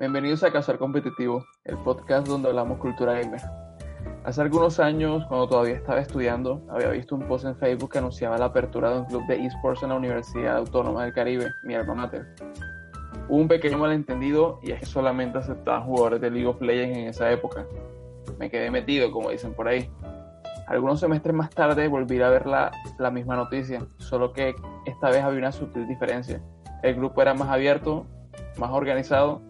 Bienvenidos a Cazar Competitivo, el podcast donde hablamos cultura gamer. Hace algunos años, cuando todavía estaba estudiando, había visto un post en Facebook que anunciaba la apertura de un club de esports en la Universidad Autónoma del Caribe, mi alma mater. Hubo un pequeño malentendido y es que solamente aceptaban jugadores de League of Legends en esa época. Me quedé metido, como dicen por ahí. Algunos semestres más tarde volví a ver la, la misma noticia, solo que esta vez había una sutil diferencia. El grupo era más abierto, más organizado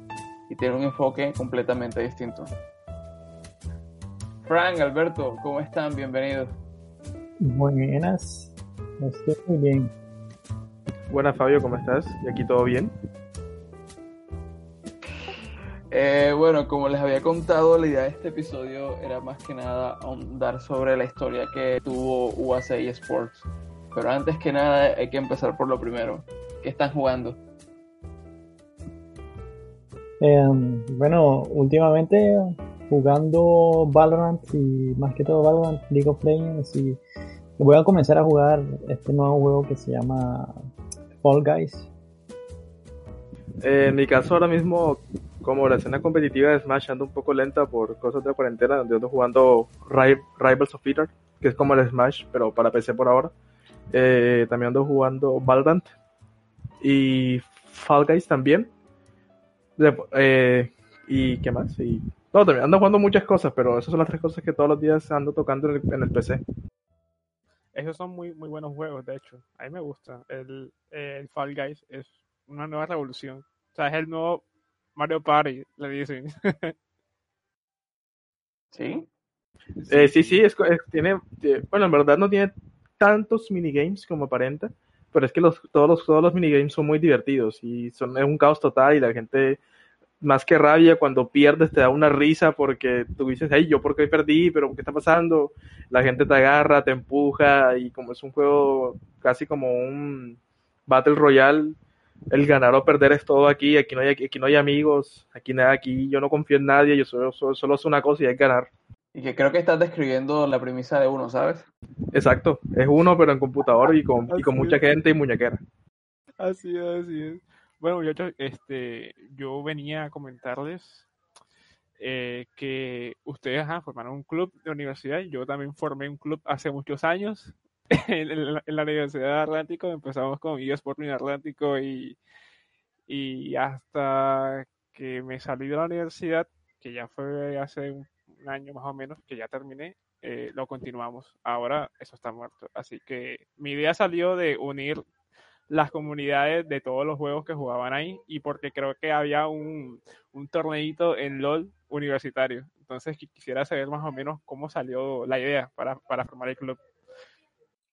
y tiene un enfoque completamente distinto. Frank, Alberto, ¿cómo están? Bienvenidos. Buenas, estoy muy bien. Buenas Fabio, ¿cómo estás? ¿Y aquí todo bien? Eh, bueno, como les había contado, la idea de este episodio era más que nada ahondar sobre la historia que tuvo UAC Sports. Pero antes que nada hay que empezar por lo primero. ¿Qué están jugando? Eh, bueno, últimamente jugando Valorant y más que todo Valorant, League of Legends y voy a comenzar a jugar este nuevo juego que se llama Fall Guys. Eh, en mi caso ahora mismo, como la escena competitiva de Smash anda un poco lenta por cosas de cuarentena, yo ando jugando Rivals of Peter, que es como el Smash, pero para PC por ahora. Eh, también ando jugando Valorant y Fall Guys también. Eh, ¿Y qué más? Y, no, también ando jugando muchas cosas, pero esas son las tres cosas que todos los días ando tocando en el, en el PC. Esos son muy, muy buenos juegos, de hecho. A mí me gusta. El, el Fall Guys es una nueva revolución. O sea, es el nuevo Mario Party, le dicen. ¿Sí? Eh, sí, sí, es, es- tiene, eh, bueno, en verdad no tiene tantos minigames como aparenta, pero es que los, todos, los, todos los minigames son muy divertidos y son es un caos total y la gente, más que rabia, cuando pierdes te da una risa porque tú dices, ay, yo por qué perdí, pero ¿qué está pasando? La gente te agarra, te empuja y como es un juego casi como un Battle Royale, el ganar o perder es todo aquí, aquí no hay, aquí no hay amigos, aquí nada, aquí yo no confío en nadie, yo solo, solo, solo es una cosa y es ganar. Y que creo que estás describiendo la premisa de uno, ¿sabes? Exacto, es uno pero en computador y con, y con mucha es. gente y muñequera. Así es, así es. Bueno, muchachos, este, yo venía a comentarles eh, que ustedes ajá, formaron un club de universidad. Yo también formé un club hace muchos años en, en la, en la Universidad de Atlántico. Empezamos con eSport en Atlántico y, y hasta que me salí de la universidad, que ya fue hace un, un año más o menos, que ya terminé, eh, lo continuamos. Ahora eso está muerto. Así que mi idea salió de unir las comunidades de todos los juegos que jugaban ahí y porque creo que había un, un torneito en LOL universitario. Entonces qui- quisiera saber más o menos cómo salió la idea para, para formar el club.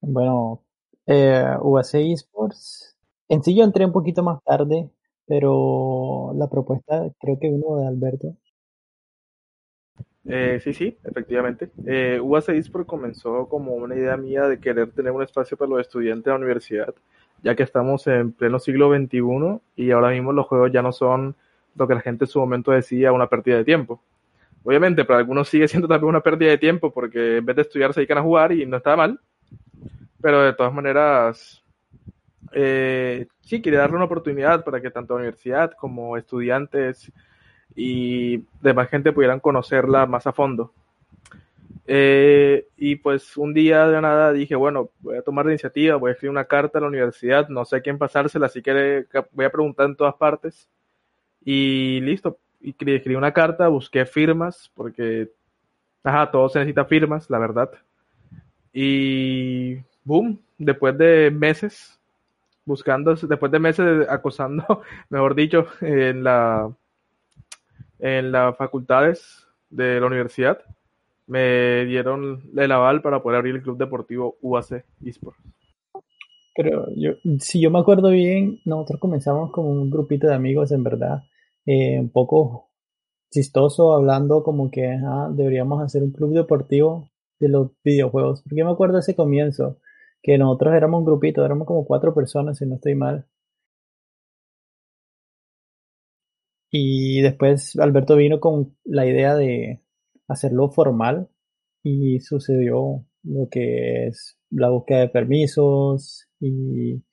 Bueno, eh, UAC Esports. En sí yo entré un poquito más tarde, pero la propuesta creo que vino de Alberto. Eh, sí, sí, efectivamente. Eh, UAC comenzó como una idea mía de querer tener un espacio para los estudiantes de la universidad, ya que estamos en pleno siglo XXI y ahora mismo los juegos ya no son lo que la gente en su momento decía una pérdida de tiempo. Obviamente, para algunos sigue siendo también una pérdida de tiempo porque en vez de estudiar se dedican a jugar y no está mal, pero de todas maneras, eh, sí, quería darle una oportunidad para que tanto la universidad como estudiantes y demás gente pudieran conocerla más a fondo. Eh, y pues un día de nada dije, bueno, voy a tomar la iniciativa, voy a escribir una carta a la universidad, no sé a quién pasársela, así que voy a preguntar en todas partes. Y listo, y escri- escribí una carta, busqué firmas, porque, ajá, todo se necesita firmas, la verdad. Y, boom, después de meses, buscando, después de meses acosando, mejor dicho, en la en las facultades de la universidad, me dieron el aval para poder abrir el club deportivo UAC eSports. Pero yo, si yo me acuerdo bien, nosotros comenzamos como un grupito de amigos, en verdad, eh, un poco chistoso, hablando como que ah, deberíamos hacer un club deportivo de los videojuegos. Porque yo me acuerdo ese comienzo, que nosotros éramos un grupito, éramos como cuatro personas, si no estoy mal. Y después Alberto vino con la idea de hacerlo formal y sucedió lo que es la búsqueda de permisos y,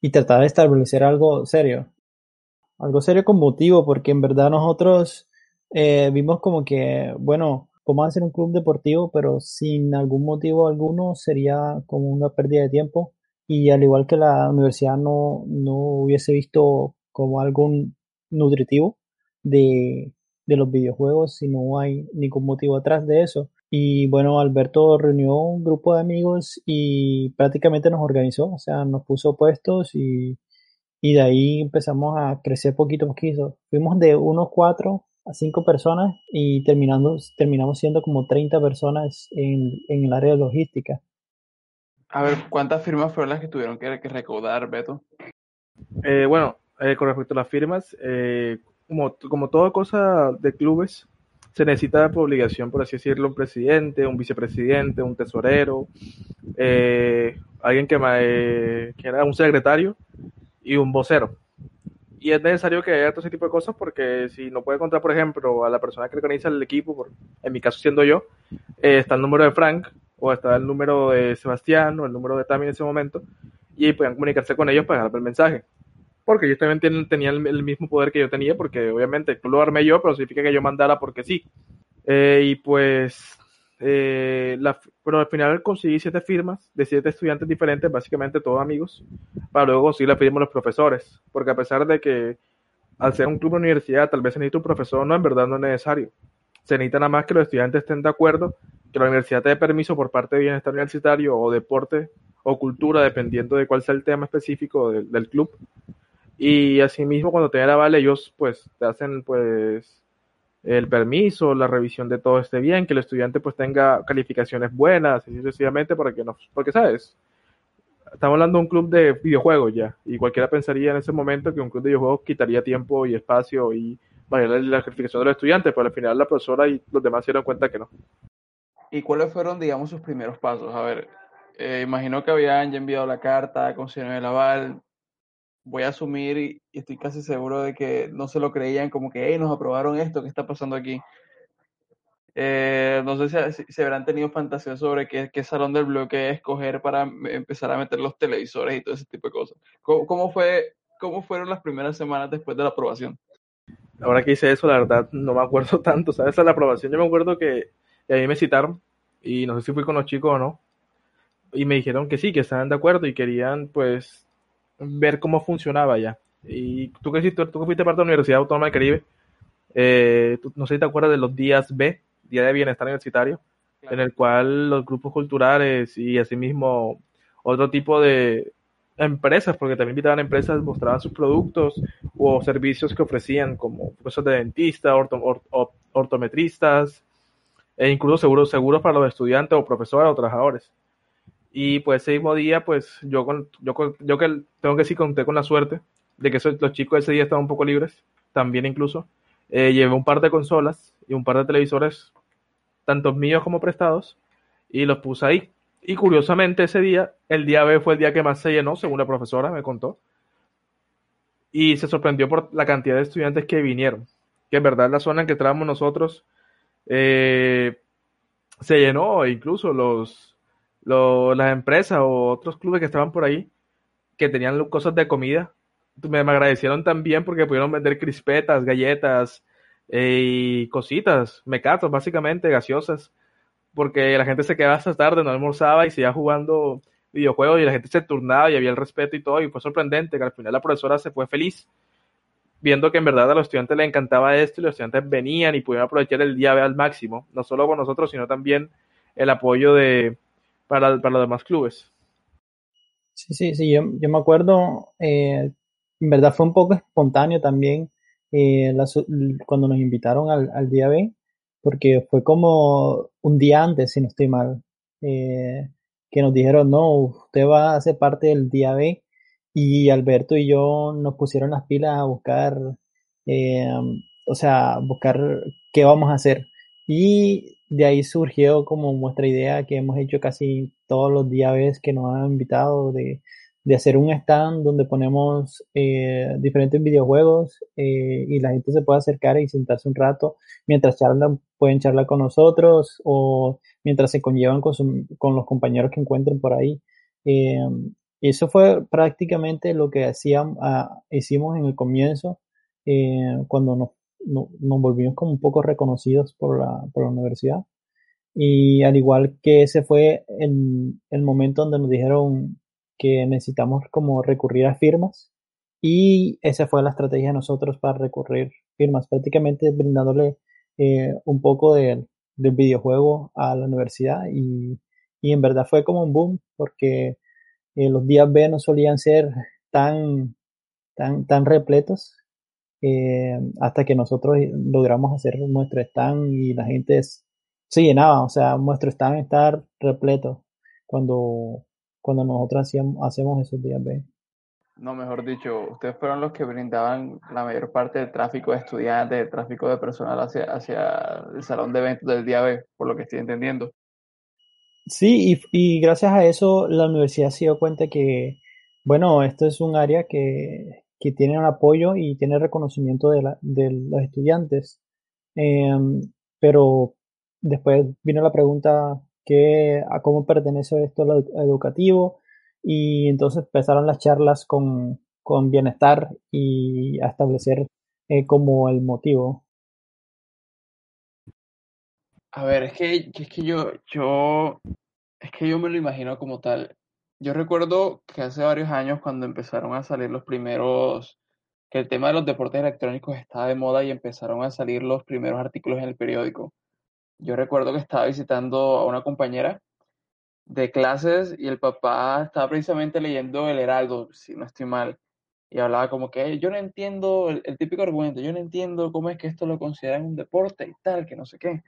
y tratar de establecer algo serio. Algo serio con motivo, porque en verdad nosotros eh, vimos como que, bueno, vamos a hacer un club deportivo, pero sin algún motivo alguno sería como una pérdida de tiempo. Y al igual que la universidad no, no hubiese visto como algo nutritivo de, de los videojuegos si no hay ningún motivo atrás de eso. Y bueno, Alberto reunió un grupo de amigos y prácticamente nos organizó, o sea, nos puso puestos y, y de ahí empezamos a crecer poquito a poquito. Fuimos de unos cuatro a cinco personas y terminando, terminamos siendo como 30 personas en, en el área de logística. A ver, ¿cuántas firmas fueron las que tuvieron que, que recaudar, Beto? Eh, bueno, eh, con respecto a las firmas, eh, como, como toda cosa de clubes, se necesita por obligación, por así decirlo, un presidente, un vicepresidente, un tesorero, eh, alguien que, eh, que era un secretario y un vocero. Y es necesario que haya todo ese tipo de cosas porque si no puede encontrar, por ejemplo, a la persona que organiza el equipo, en mi caso siendo yo, eh, está el número de Frank o está el número de Sebastián o el número de Tami en ese momento y puedan comunicarse con ellos para dar el mensaje porque ellos también tenían el, mismo poder que yo tenía, porque obviamente tú lo armé yo, pero significa que yo mandara porque sí. Eh, y pues, eh, pero al final conseguí siete firmas de siete estudiantes diferentes, básicamente todos amigos, para luego conseguir la firma de los profesores, porque a pesar de que al ser un club de universidad tal vez se necesita un profesor, no, en verdad no es necesario. Se necesita nada más que los estudiantes estén de acuerdo, que la universidad te dé permiso por parte de bienestar universitario o deporte o cultura, dependiendo de cuál sea el tema específico del club, y asimismo, cuando te la vale, ellos pues te hacen pues el permiso, la revisión de todo esté bien, que el estudiante pues tenga calificaciones buenas, y sucesivamente, para que no, porque sabes, estamos hablando de un club de videojuegos ya, y cualquiera pensaría en ese momento que un club de videojuegos quitaría tiempo y espacio y variar la calificación de los estudiantes, pero al final la profesora y los demás se dieron cuenta que no. ¿Y cuáles fueron, digamos, sus primeros pasos? A ver, eh, imagino que habían ya enviado la carta, consiguieron el aval, voy a asumir y, estoy casi seguro de que no se lo creían como que, hey, nos aprobaron esto, ¿qué está pasando aquí? Eh, no sé si, si, habrán tenido fantasía sobre qué, salón del bloque escoger para empezar a meter los televisores y todo ese tipo de cosas. ¿Cómo, cómo, fue, ¿Cómo fueron las primeras semanas después de la aprobación? Ahora que hice eso, la verdad, no me acuerdo tanto, ¿sabes? A la aprobación yo me acuerdo que, a me citaron y no sé si fui con los chicos o no. Y me dijeron que sí, que estaban de acuerdo y querían, pues, ver cómo funcionaba ya. Y tú que, tú, tú fuiste parte de la Universidad Autónoma del Caribe, eh, no sé si te acuerdas de los días B, Día de Bienestar Universitario, en el cual los grupos culturales y asimismo otro tipo de empresas, porque también invitaban empresas, mostraban sus productos o servicios que ofrecían, como cosas de dentista, ortometristas, e incluso seguros, seguros para los estudiantes o profesores o trabajadores. Y pues ese mismo día, pues yo, con, yo, yo que tengo que decir, conté con la suerte de que los chicos ese día estaban un poco libres, también incluso. Eh, llevé un par de consolas y un par de televisores, tanto míos como prestados, y los puse ahí. Y curiosamente ese día, el día B fue el día que más se llenó, según la profesora me contó. Y se sorprendió por la cantidad de estudiantes que vinieron. Que en verdad la zona en que estábamos nosotros eh, se llenó, e incluso los, las empresas o otros clubes que estaban por ahí, que tenían cosas de comida, me, agradecieron también porque pudieron vender crispetas, galletas eh, y cositas, mecatos básicamente, gaseosas, porque la gente se quedaba hasta tarde, no almorzaba y se iba jugando videojuegos y la gente se turnaba y había el respeto y todo, y fue sorprendente que al final la profesora se fue feliz viendo que en verdad a los estudiantes les encantaba esto y los estudiantes venían y pudieron aprovechar el día al máximo, no solo con nosotros, sino también el apoyo de, para, para los demás clubes. Sí, sí, sí, yo, yo me acuerdo, eh, en verdad fue un poco espontáneo también eh, cuando nos invitaron al, al día B, porque fue como un día antes, si no estoy mal, eh, que nos dijeron, no, usted va a ser parte del día B, y Alberto y yo nos pusieron las pilas a buscar, o sea, buscar qué vamos a hacer. Y de ahí surgió como nuestra idea que hemos hecho casi todos los días que nos han invitado de, de hacer un stand donde ponemos eh, diferentes videojuegos eh, y la gente se puede acercar y sentarse un rato mientras charlan, pueden charlar con nosotros o mientras se conllevan con, su- con los compañeros que encuentren por ahí. Y eso fue prácticamente lo que hacíamos, ah, hicimos en el comienzo eh, cuando nos, no- nos volvimos como un poco reconocidos por la, por la universidad. Y al igual que ese fue el, el momento donde nos dijeron que necesitamos como recurrir a firmas. Y esa fue la estrategia de nosotros para recurrir firmas, prácticamente brindándole eh, un poco del del videojuego a la universidad. Y, y en verdad fue como un boom, porque eh, los días B no solían ser tan, tan, tan repletos eh, hasta que nosotros logramos hacer nuestro stand y la gente es- se llenaba, o sea, nuestro stand está repleto cuando, cuando nosotros hacíamos, hacemos esos días B. No, mejor dicho, ustedes fueron los que brindaban la mayor parte del tráfico de estudiantes, del tráfico de personal hacia, hacia el salón de eventos del día B, por lo que estoy entendiendo. Sí, y, y gracias a eso la universidad se dio cuenta que, bueno, esto es un área que, que tiene un apoyo y tiene reconocimiento de, la, los estudiantes. Em, pero después vino la pregunta que, a cómo pertenece esto a lo educativo y entonces empezaron las charlas con, con bienestar y a establecer eh, como el motivo. A ver, es que, es que yo, yo, es que yo me lo imagino como tal. Yo recuerdo que hace varios años cuando empezaron a salir los primeros, que el tema de los deportes electrónicos estaba de moda y empezaron a salir los primeros artículos en el periódico. Yo recuerdo que estaba visitando a una compañera de clases y el papá estaba precisamente leyendo El Heraldo, si no estoy mal, y hablaba como que yo no entiendo el, el típico argumento, yo no entiendo cómo es que esto lo consideran un deporte y tal, que no sé qué.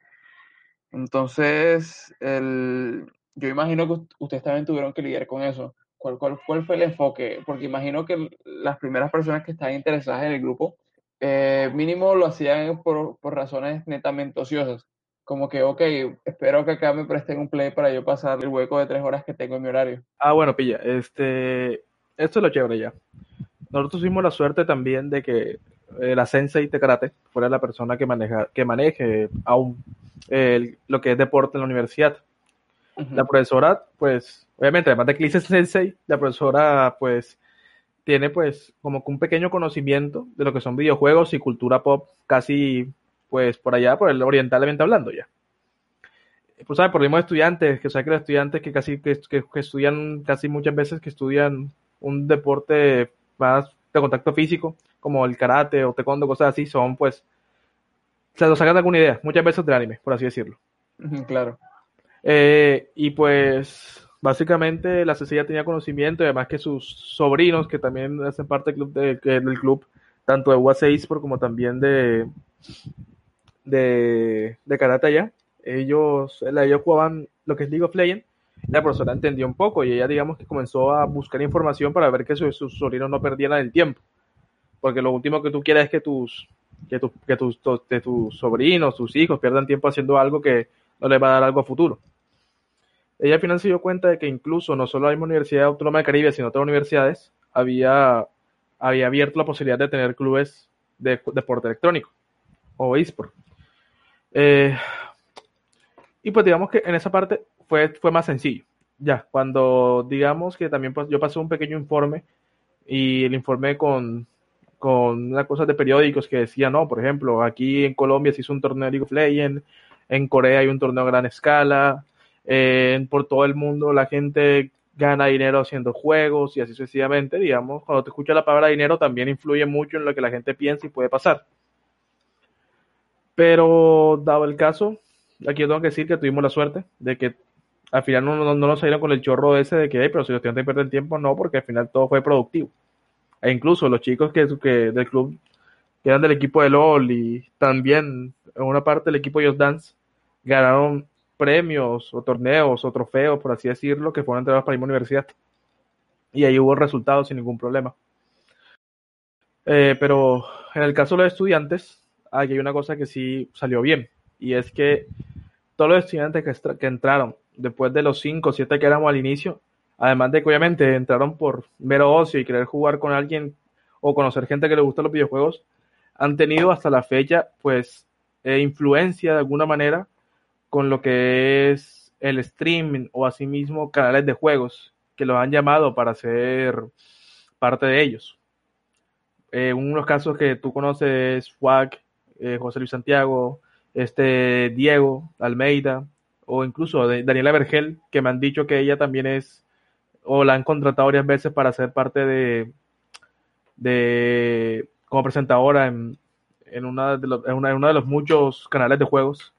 Entonces, el, yo imagino que ustedes también tuvieron que lidiar con eso. ¿Cuál, fue el enfoque? Porque imagino que las primeras personas que estaban interesadas en el grupo, eh, mínimo lo hacían por, por razones netamente ociosas. Como que, ok, espero que acá me presten un play para yo pasar el hueco de tres horas que tengo en mi horario. Ah, bueno, pilla, este, esto es lo chévere ya. Nosotros tuvimos la suerte también de que eh, la sensei de karate fuera la persona que, maneja, que maneje aún eh, lo que es deporte en la universidad. Uh -huh. La profesora, pues, obviamente, además de que dice sensei, la profesora, pues, tiene, pues, como que un pequeño conocimiento de lo que son videojuegos y cultura pop, casi, pues, por allá, por el orientalmente hablando ya. Pues, ¿sabes? Por el mismo estudiantes, que sabe que los estudiantes que casi, que, que, que estudian casi muchas veces, que estudian un deporte más de contacto físico, como el karate o taekwondo, cosas así, son, pues, se nos sacan alguna idea, muchas veces del anime, por así decirlo. Claro. Eh, y pues, básicamente, la Cecilia tenía conocimiento, además que sus sobrinos, que también hacen parte del club, de, del club tanto de UAC eSport como también de, de, de karate allá, ellos, ellos jugaban lo que es League of Legends, la profesora entendió un poco y ella, digamos, que comenzó a buscar información para ver que sus, sobrinos no perdieran el tiempo. Porque lo último que tú quieres es que tus, que, tu, que tus, tus sobrinos, tus hijos pierdan tiempo haciendo algo que no les va a dar algo a futuro. Ella al final se dio cuenta de que incluso no solo la misma Universidad Autónoma de Caribe, sino otras universidades, había, había abierto la posibilidad de tener clubes de deporte electrónico o eSport. Eh, y pues digamos que en esa parte fue, fue más sencillo. Ya, cuando digamos que también yo pasé un pequeño informe y el informe con, con unas cosas de periódicos que decían, no, por ejemplo, aquí en Colombia se hizo un torneo de League of Legends, en Corea hay un torneo a gran escala, por todo el mundo la gente gana dinero haciendo juegos y así sucesivamente, digamos, cuando te escucha la palabra dinero también influye mucho en lo que la gente piensa y puede pasar. Pero dado el caso, aquí tengo que decir que tuvimos la suerte de que al final no, no, no nos salieron con el chorro ese de que, hey, pero si los estudiantes pierden tiempo, no, porque al final todo fue productivo. E incluso los chicos que, que del club, que eran del equipo de LOL y también en una parte del equipo de Just Dance, ganaron premios o torneos o trofeos, por así decirlo, que fueron entregados para la universidad. Y ahí hubo resultados sin ningún problema. Eh, pero en el caso de los estudiantes, aquí hay una cosa que sí salió bien, y es que todos los estudiantes que, que entraron después de los 5 o 7 que éramos al inicio, además de que obviamente entraron por mero ocio y querer jugar con alguien o conocer gente que le gusta los videojuegos, han tenido hasta la fecha pues eh, influencia de alguna manera con lo que es el streaming o asimismo canales de juegos que los han llamado para ser parte de ellos. Eh, uno de los casos que tú conoces es FWAC, eh, José Luis Santiago, este Diego Almeida, o incluso Daniela Vergel, que me han dicho que ella también es, o la han contratado varias veces para ser parte de, como presentadora en, una, en uno de los muchos canales de juegos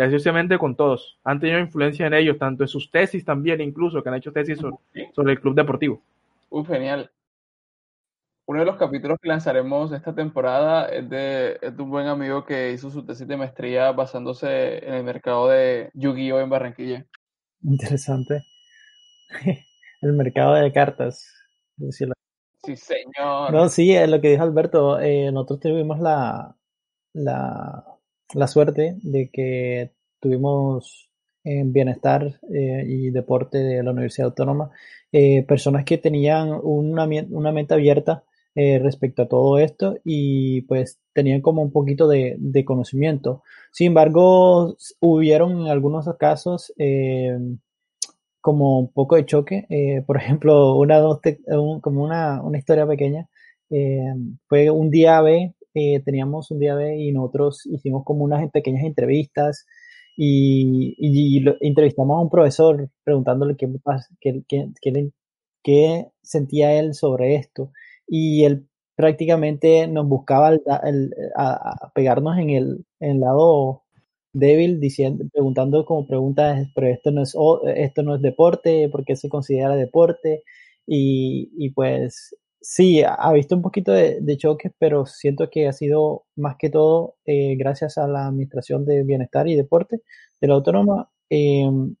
y así con todos. Han tenido influencia en ellos, tanto en sus tesis también, incluso, que han hecho tesis sobre, el club deportivo. Uh, genial. Uno de los capítulos que lanzaremos esta temporada es de, es de un buen amigo que hizo su tesis de maestría basándose en el mercado de Yu-Gi-Oh! en Barranquilla. Interesante. el mercado de cartas. Sí, señor. No, sí, es lo que dijo Alberto. Eh, nosotros tuvimos la, la la suerte de que tuvimos en bienestar eh, y deporte de la Universidad Autónoma eh, personas que tenían una, una mente abierta eh, respecto a todo esto y pues tenían como un poquito de, conocimiento. Sin embargo, hubieron en algunos casos como un poco de choque. por ejemplo, una, como una, una historia pequeña. fue un día B eh, teníamos un día de y nosotros hicimos como unas pequeñas entrevistas y, entrevistamos a un profesor preguntándole qué, qué, qué, qué, sentía él sobre esto y él prácticamente nos buscaba a, pegarnos en el, en el lado débil diciendo preguntando como preguntas pero esto no es esto no es deporte ¿por qué se considera deporte? y, y pues Sí, ha visto un poquito de, choques, pero siento que ha sido más que todo eh, gracias a la Administración de Bienestar y Deporte de la Autónoma. Em,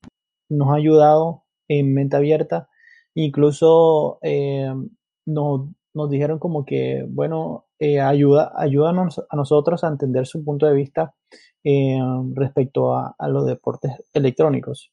nos ha ayudado en mente abierta. Incluso em, nos, nos, dijeron como que, bueno, eh, ayuda, ayúdanos a nosotros a entender su punto de vista respecto a, a los deportes electrónicos.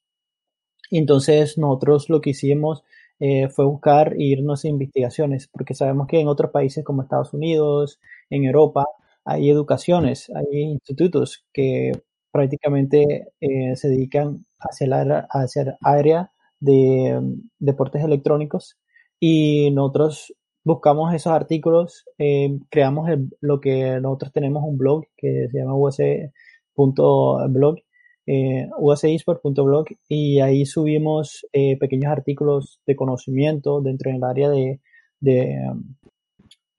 Entonces nosotros lo que hicimos eh, fue buscar e irnos a investigaciones, porque sabemos que en otros países como Estados Unidos, en Europa, hay educaciones, hay institutos que prácticamente eh, se dedican hacia, la, hacia área de mm, deportes electrónicos. Y nosotros buscamos esos artículos, eh, creamos lo que nosotros tenemos un blog que se llama us.blog eh, useesport.blog y ahí subimos eh, pequeños artículos de conocimiento dentro del área de,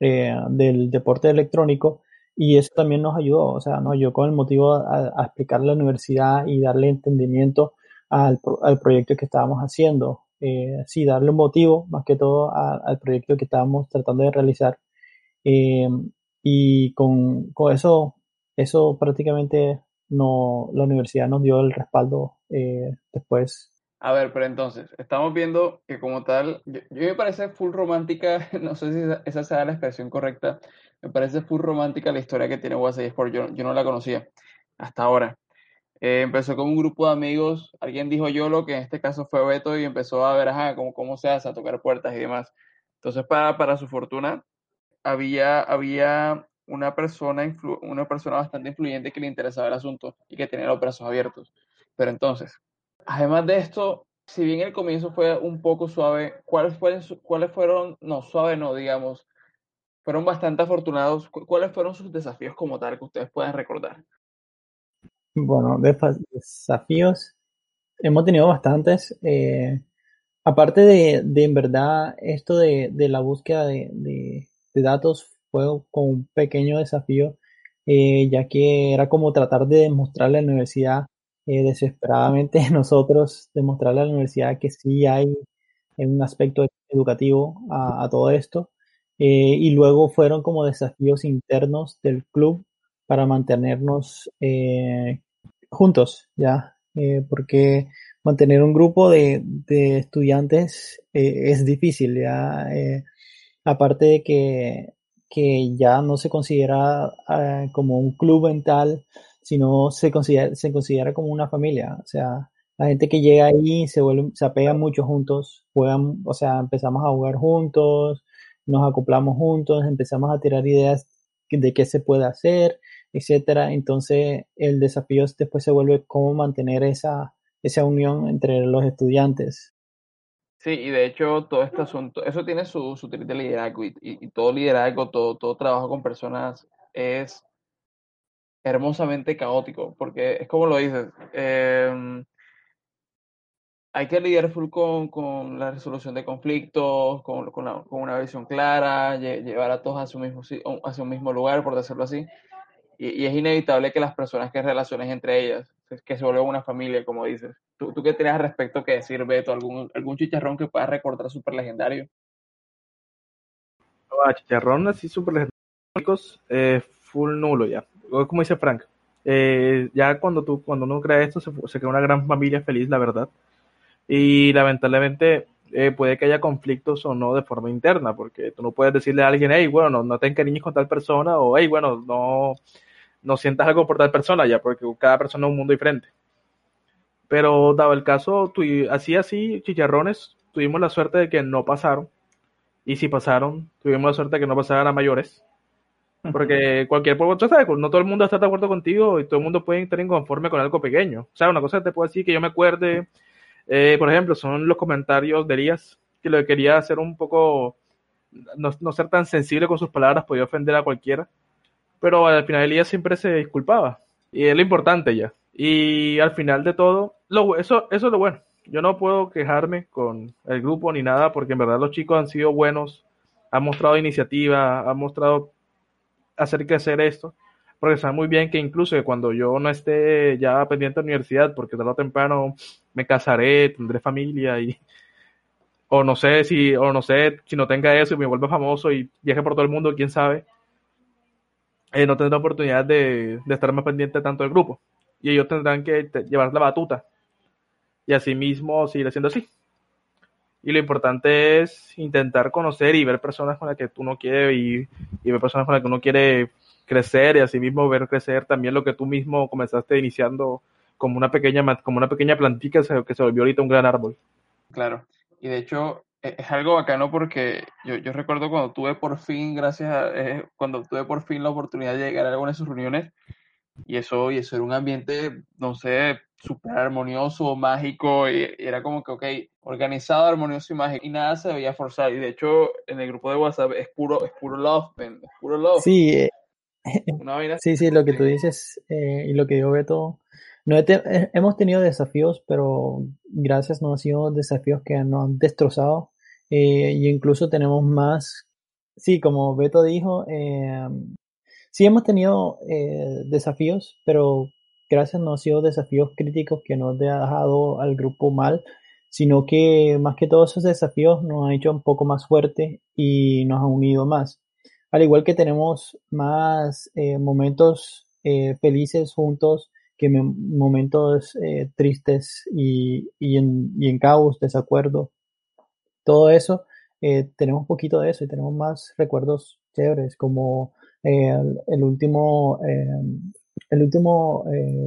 eh, del deporte electrónico y eso también nos ayudó, o sea, nos ayudó con el motivo a, a explicar la universidad y darle entendimiento al, al proyecto que estábamos haciendo. Eh, sí, darle un motivo más que todo al proyecto que estábamos tratando de realizar. Eh, y con, con eso, eso prácticamente no, la universidad nos dio el respaldo eh, después. A ver, pero entonces, estamos viendo que como tal, yo, me parece full romántica, no sé si esa, sea la expresión correcta, me parece full romántica la historia que tiene WhatsApp Sport, yo, yo no la conocía hasta ahora. Eh, empezó con un grupo de amigos, alguien dijo YOLO, que en este caso fue Beto, y empezó a ver, ajá, cómo, cómo se hace, a tocar puertas y demás. Entonces, para, para su fortuna, había, había una persona, una persona bastante influyente que le interesaba el asunto y que tenía los brazos abiertos. Pero entonces, además de esto, si bien el comienzo fue un poco suave, ¿cuáles fueron, cuáles fueron no, suave no, digamos, fueron bastante afortunados? ¿Cuáles fueron sus desafíos como tal que ustedes pueden recordar? Bueno, desafíos hemos tenido bastantes. Eh, aparte de, de, en verdad, esto de, de la búsqueda de, de datos fue con un pequeño desafío, eh, ya que era como tratar de demostrarle a la universidad eh, desesperadamente nosotros demostrarle a la universidad que sí hay un aspecto educativo a, todo esto. Eh, y luego fueron como desafíos internos del club para mantenernos juntos, ¿ya? Porque mantener un grupo de, de estudiantes es difícil, ¿ya? Aparte de que, que ya no se considera eh, como un club mental, sino se considera, se considera como una familia, o sea, la gente que llega ahí se vuelve, se apega mucho juntos, juegan, o sea, empezamos a jugar juntos, nos acoplamos juntos, empezamos a tirar ideas de qué se puede hacer, etcétera. Entonces, el desafío después se vuelve cómo mantener esa, esa unión entre los estudiantes. Sí, y de hecho todo este asunto, eso tiene su, su de liderazgo y, y, todo liderazgo, todo, todo trabajo con personas es hermosamente caótico, porque es como lo dices, eh, hay que lidiar full con, con, la resolución de conflictos, con, con, con, una visión clara, llevar a todos hacia un mismo, hacia un mismo lugar, por decirlo así. Y, es inevitable que las personas que relaciones entre ellas, que se vuelvan una familia, como dices. ¿Tú, tú qué tienes al respecto que decir, Beto? ¿Algún, algún chicharrón que puedas recordar súper legendario? Chicharrón así súper legendario, eh, full nulo ya. Como dice Frank, eh, ya cuando, tú, cuando uno crea esto, se, se crea una gran familia feliz, la verdad y lamentablemente eh, puede que haya conflictos o no de forma interna, porque tú no puedes decirle a alguien, hey, bueno, no, no te encariñes con tal persona, o hey, bueno, no, no sientas algo por tal persona, ya, porque cada persona es un mundo diferente. Pero dado el caso, tu, así, así, chicharrones, tuvimos la suerte de que no pasaron, y si pasaron, tuvimos la suerte de que no pasaran a mayores. Porque cualquier pueblo, no todo el mundo está de acuerdo contigo y todo el mundo puede estar inconforme con algo pequeño. O sea, una cosa que te puedo decir que yo me acuerde, eh, por ejemplo, son los comentarios de Elías, que lo quería hacer un poco, no, no, ser tan sensible con sus palabras, podía ofender a cualquiera, pero al final Elías siempre se disculpaba, y es lo importante ya. Y al final de todo, eso, eso es lo bueno. Yo no puedo quejarme con el grupo ni nada, porque en verdad los chicos han sido buenos, han mostrado iniciativa, han mostrado hacer crecer esto porque sabe muy bien que incluso cuando yo no esté ya pendiente de la universidad, porque tarde o temprano me casaré, tendré familia y o no sé si o no sé si no tenga eso y me vuelva famoso y viaje por todo el mundo, quién sabe, eh, no tendré la oportunidad de, de, estar más pendiente tanto del grupo y ellos tendrán que llevar la batuta y así mismo seguir haciendo así. Y lo importante es intentar conocer y ver personas con las que tú no quieres y, y ver personas con las que uno quiere crecer y asimismo ver crecer también lo que tú mismo comenzaste iniciando como una pequeña como una pequeña plantita que se volvió ahorita un gran árbol. Claro, y de hecho es algo bacano porque yo, yo recuerdo cuando tuve por fin, gracias a, eh, cuando tuve por fin la oportunidad de llegar a alguna de sus reuniones, y eso, y eso era un ambiente, no sé, súper armonioso, mágico, y, y, era como que, ok, organizado, armonioso y mágico, y nada se veía forzado, y de hecho en el grupo de WhatsApp es puro, es puro love, man, es puro love. Sí, eh, sí, sí, lo que tú dices eh, y lo que yo veo no te, eh, hemos tenido desafíos, pero gracias no han sido desafíos que nos han destrozado. Eh, y incluso tenemos más, sí, como Beto dijo, eh, sí hemos tenido eh, desafíos, pero gracias no han sido desafíos críticos que nos ha dejado al grupo mal, sino que más que todos esos desafíos nos han hecho un poco más fuerte y nos han unido más. Al igual que tenemos más momentos felices juntos que me, momentos eh, tristes y, y, en, caos, desacuerdo, todo eso, eh, tenemos poquito de eso y tenemos más recuerdos chéveres, como el, el, último, el último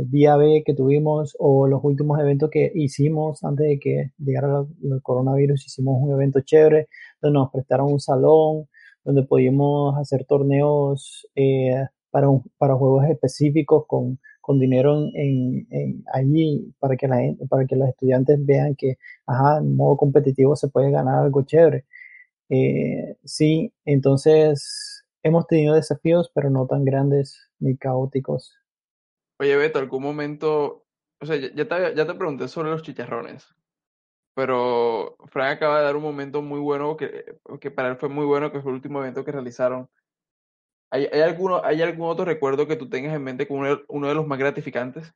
día B que tuvimos o los últimos eventos que hicimos antes de que llegara el coronavirus, hicimos un evento chévere donde nos prestaron un salón, donde podíamos hacer torneos eh, para, para juegos específicos con, con dinero en, en, allí para que, la, para que los estudiantes vean que, ajá, en modo competitivo se puede ganar algo chévere. Eh, sí, entonces hemos tenido desafíos, pero no tan grandes ni caóticos. Oye, Beto, algún momento, o sea, ya te, ya te pregunté sobre los chicharrones, pero Frank acaba de dar un momento muy bueno que, que para él fue muy bueno, que fue el último evento que realizaron. ¿Hay, hay, alguno, ¿Hay algún otro recuerdo que tú tengas en mente como uno, uno de los más gratificantes?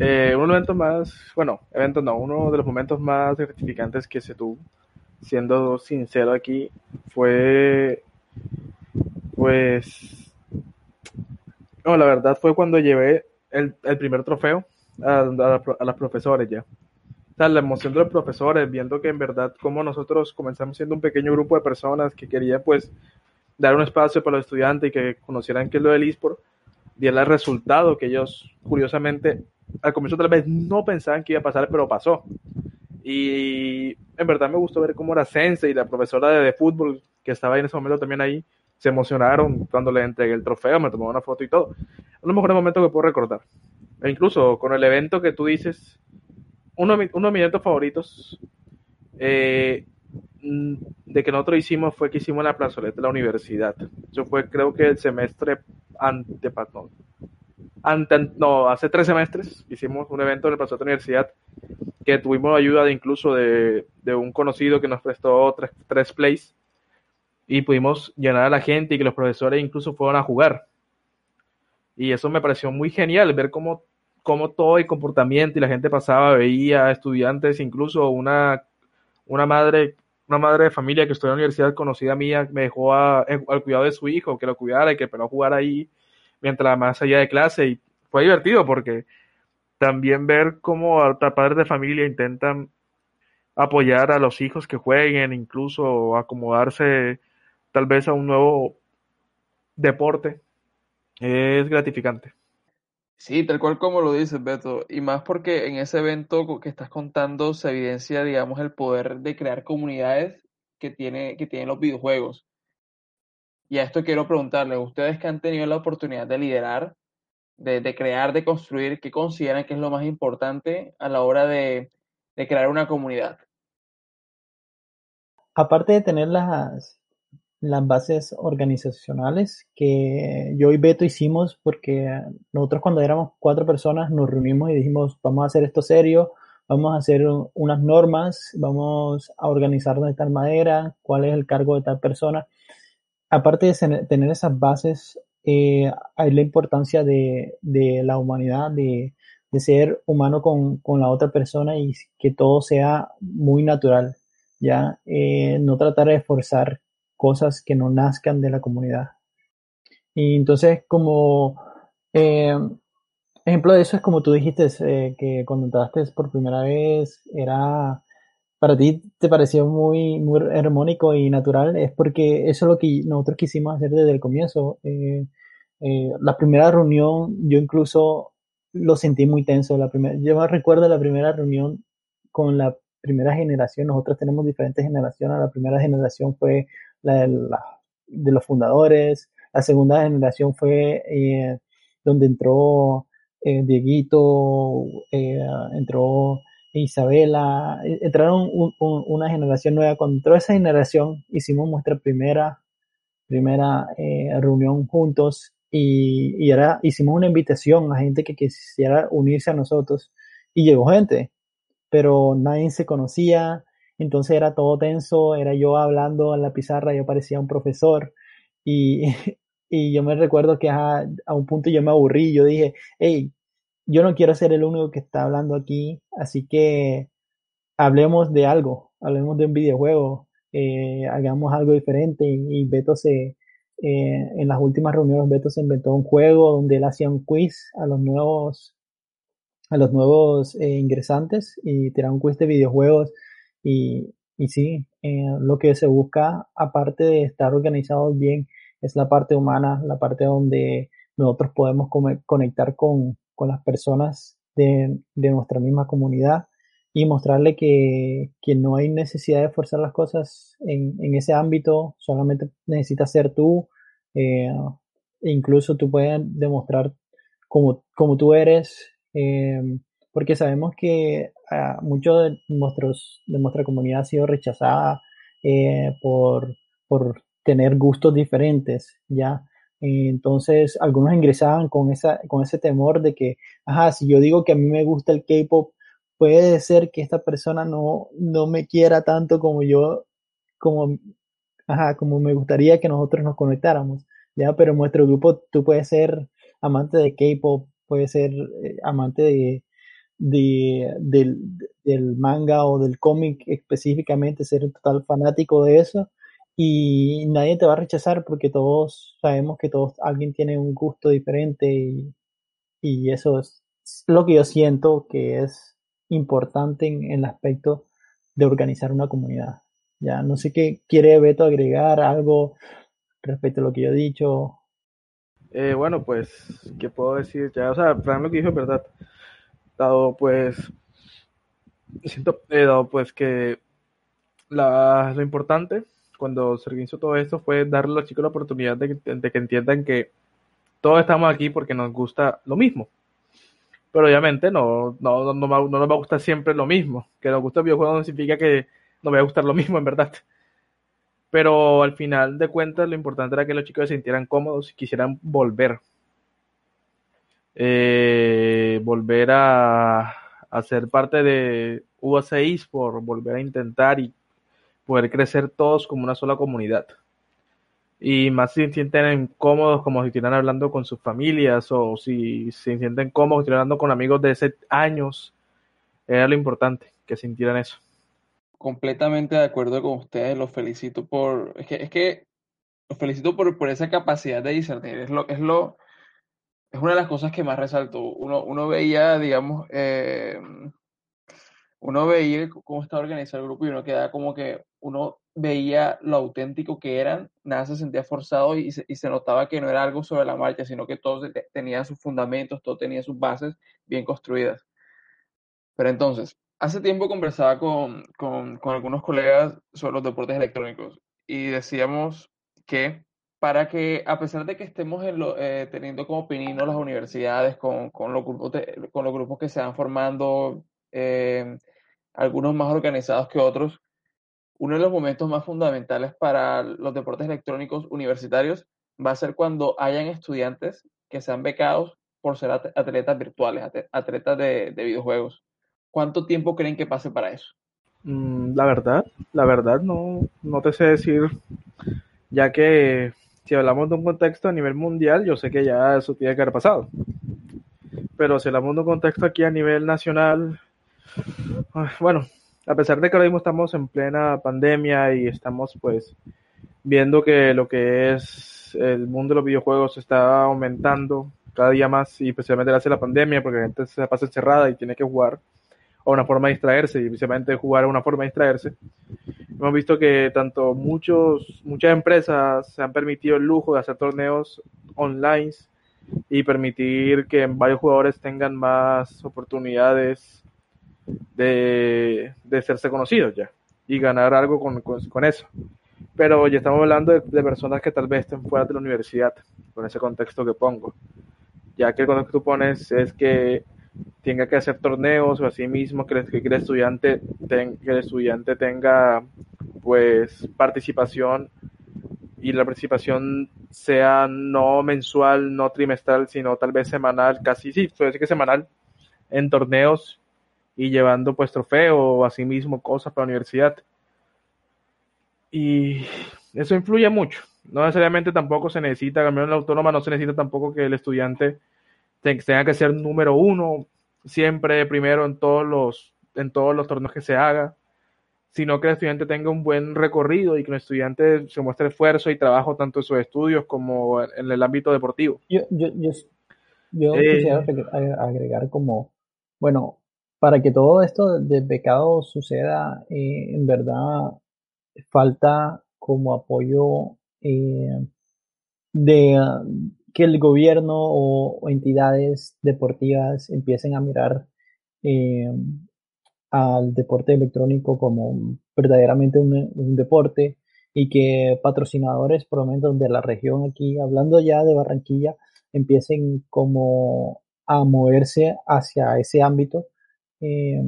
Eh, los eventos más, bueno, eventos no, uno de los momentos más gratificantes que se tuvo, siendo sincero aquí, fue, pues, no, la verdad fue cuando llevé el, el primer trofeo a, a, a las profesores ya. O sea, la emoción de los profesores, viendo que en verdad como nosotros comenzamos siendo un pequeño grupo de personas que quería pues dar un espacio para los estudiantes y que conocieran qué es lo del eSport, diera el resultado que ellos curiosamente al comienzo tal vez no pensaban que iba a pasar, pero pasó. Y en verdad me gustó ver cómo la Sense y la profesora de, de, fútbol que estaba ahí en ese momento también ahí se emocionaron cuando le entregué el trofeo, me tomó una foto y todo. Uno de los mejores momentos que puedo recordar. E incluso con el evento que tú dices, uno, uno de mis eventos favoritos eh, de que nosotros hicimos fue que hicimos la plazoleta de la universidad. Eso fue creo que el semestre ante, no, ante, no, hace tres semestres hicimos un evento en el plazoleta de la universidad que tuvimos ayuda de incluso de, de un conocido que nos prestó tres, tres plays y pudimos llenar a la gente y que los profesores incluso fueron a jugar. Y eso me pareció muy genial, ver cómo, cómo todo el comportamiento y la gente pasaba, veía estudiantes, incluso una, una madre una madre de familia que estudió en la universidad conocida mía me dejó a, al cuidado de su hijo, que lo cuidara y que pero jugar ahí mientras más allá de clase y fue divertido porque también ver cómo padres de familia intentan apoyar a los hijos que jueguen, incluso acomodarse tal vez a un nuevo deporte, es gratificante. Sí, tal cual como lo dices, Beto. Y más porque en ese evento que estás contando se evidencia, digamos, el poder de crear comunidades que, tiene, que tienen los videojuegos. Y a esto quiero preguntarles, ustedes que han tenido la oportunidad de liderar, de, de crear, de construir, ¿qué consideran que es lo más importante a la hora de, de crear una comunidad? Aparte de tener las, las bases organizacionales que yo y Beto hicimos porque nosotros cuando éramos cuatro personas nos reunimos y dijimos vamos a hacer esto serio, vamos a hacer unas normas, vamos a organizarnos de tal manera, cuál es el cargo de tal persona. Aparte de tener esas bases, eh, hay la importancia de, de la humanidad, de, de ser humano con, con, la otra persona y que todo sea muy natural, ¿ya? Eh, no tratar de forzar cosas que no nazcan de la comunidad. Y entonces, como eh, ejemplo de eso es como tú dijiste, eh, que cuando entraste por primera vez era, para ti te pareció muy, muy armónico y natural, es porque eso es lo que nosotros quisimos hacer desde el comienzo. Eh, la primera reunión, yo incluso lo sentí muy tenso. La primera, yo recuerdo la primera reunión con la primera generación, nosotros tenemos diferentes generaciones, la primera generación fue la de, los fundadores, la segunda generación fue eh, donde entró eh, Dieguito, eh, entró Isabela, entraron un, un, una generación nueva. Cuando entró esa generación, hicimos nuestra primera, primera reunión juntos y, y hicimos una invitación a gente que quisiera unirse a nosotros y llegó gente, pero nadie se conocía, entonces era todo tenso, era yo hablando en la pizarra, yo parecía un profesor. Y, y yo me recuerdo que a, a, un punto yo me aburrí, yo dije, hey, yo no quiero ser el único que está hablando aquí, así que hablemos de algo, hablemos de un videojuego, eh, hagamos algo diferente y, Beto se, eh, en las últimas reuniones Beto se inventó un juego donde él hacía un quiz a los nuevos a los nuevos eh, ingresantes y tiraba un quiz de videojuegos y, y sí, eh, lo que se busca, aparte de estar organizados bien, es la parte humana, la parte donde nosotros podemos conectar con, con las personas de, de, nuestra misma comunidad y mostrarle que, que, no hay necesidad de forzar las cosas en, en ese ámbito, solamente necesitas ser tú, eh, incluso tú puedes demostrar como, como tú eres, eh, porque sabemos que uh, mucho de, nuestra comunidad ha sido rechazada eh, por, por tener gustos diferentes, ¿ya? Entonces, algunos ingresaban con, esa, con ese temor de que, ajá, si yo digo que a mí me gusta el K-pop, puede ser que esta persona no, no me quiera tanto como yo, como, ajá, como me gustaría que nosotros nos conectáramos, ¿ya? Pero en nuestro grupo tú puedes ser amante de K-pop, puedes ser eh, amante de, de, del, del manga o del cómic específicamente, ser un total fanático de eso y nadie te va a rechazar porque todos sabemos que todos alguien tiene un gusto diferente y, y eso es lo que yo siento que es importante en, en el aspecto de organizar una comunidad. Ya no sé qué quiere Beto agregar algo respecto a lo que yo he dicho. Eh, bueno, pues, ¿qué puedo decir? Ya, o sea, Fran lo que dijo es verdad. Dado, pues, siento, eh, dado, pues, que lo importante cuando se organizó todo esto fue darle a los chicos la oportunidad de, de que entiendan que todos estamos aquí porque nos gusta lo mismo. Pero obviamente no, no, no, no, nos va a gustar siempre lo mismo. Que nos gusta el videojuego no significa que nos va a gustar lo mismo, en verdad. Pero al final de cuentas, lo importante era que los chicos se sintieran cómodos y quisieran volver. Eh, volver a, a, ser parte de UA6 por volver a intentar y poder crecer todos como una sola comunidad. Y más si se sienten cómodos como si estuvieran hablando con sus familias o si se sienten cómodos si hablando con amigos de ese años. Era lo importante, que sintieran eso. Completamente de acuerdo con ustedes, los felicito por, es que, es que los felicito por, por esa capacidad de discernir, es lo, es lo, es una de las cosas que más resalto. Uno, uno veía, digamos, eh, uno veía cómo estaba organizado el grupo y uno quedaba como que uno veía lo auténtico que eran, nada se sentía forzado y se, notaba que no era algo sobre la marcha, sino que todo tenía sus fundamentos, todo tenía sus bases bien construidas. Pero entonces, hace tiempo conversaba con, con, con algunos colegas sobre los deportes electrónicos y decíamos que para que, a pesar de que estemos en eh, teniendo como pinino las universidades con, con, los grupos con los grupos que se van formando, eh, algunos más organizados que otros, uno de los momentos más fundamentales para los deportes electrónicos universitarios va a ser cuando hayan estudiantes que sean becados por ser atletas virtuales, atletas de, de videojuegos. ¿Cuánto tiempo creen que pase para eso? Mm, la verdad, la verdad no, no te sé decir, ya que si hablamos de un contexto a nivel mundial, yo sé que ya eso tiene que haber pasado. Pero si hablamos de un contexto aquí a nivel nacional, bueno, a pesar de que ahora mismo estamos en plena pandemia y estamos pues viendo que lo que es el mundo de los videojuegos está aumentando cada día más y especialmente gracias a la pandemia porque la gente se pasa encerrada y tiene que jugar a una forma de distraerse y especialmente jugar a una forma de distraerse. Hemos visto que tanto muchos, muchas empresas se han permitido el lujo de hacer torneos online y permitir que varios jugadores tengan más oportunidades de, de hacerse conocidos ya y ganar algo con, con, eso. Pero ya estamos hablando de, personas que tal vez estén fuera de la universidad, con ese contexto que pongo. Ya que el contexto que tú pones es que tenga que hacer torneos o así mismo que, que el estudiante que el estudiante tenga pues participación y la participación sea no mensual, no trimestral, sino tal vez semanal, casi sí, puede decir que semanal en torneos y llevando pues trofeo o así mismo cosas para la universidad. Y eso influye mucho. No necesariamente tampoco se necesita, al menos en la autónoma no se necesita tampoco que el estudiante tenga que ser número uno siempre primero en todos los en todos los torneos que se haga, sino que el estudiante tenga un buen recorrido y que el estudiante se muestre esfuerzo y trabajo tanto en sus estudios como en el ámbito deportivo. Yo, yo, yo, yo eh, quisiera agregar como, bueno, para que todo esto de pecado suceda, eh, en verdad falta como apoyo eh, de que el gobierno o, entidades deportivas empiecen a mirar eh, al deporte electrónico como verdaderamente un, deporte y que patrocinadores, por lo menos de la región aquí, hablando ya de Barranquilla, empiecen como a moverse hacia ese ámbito eh,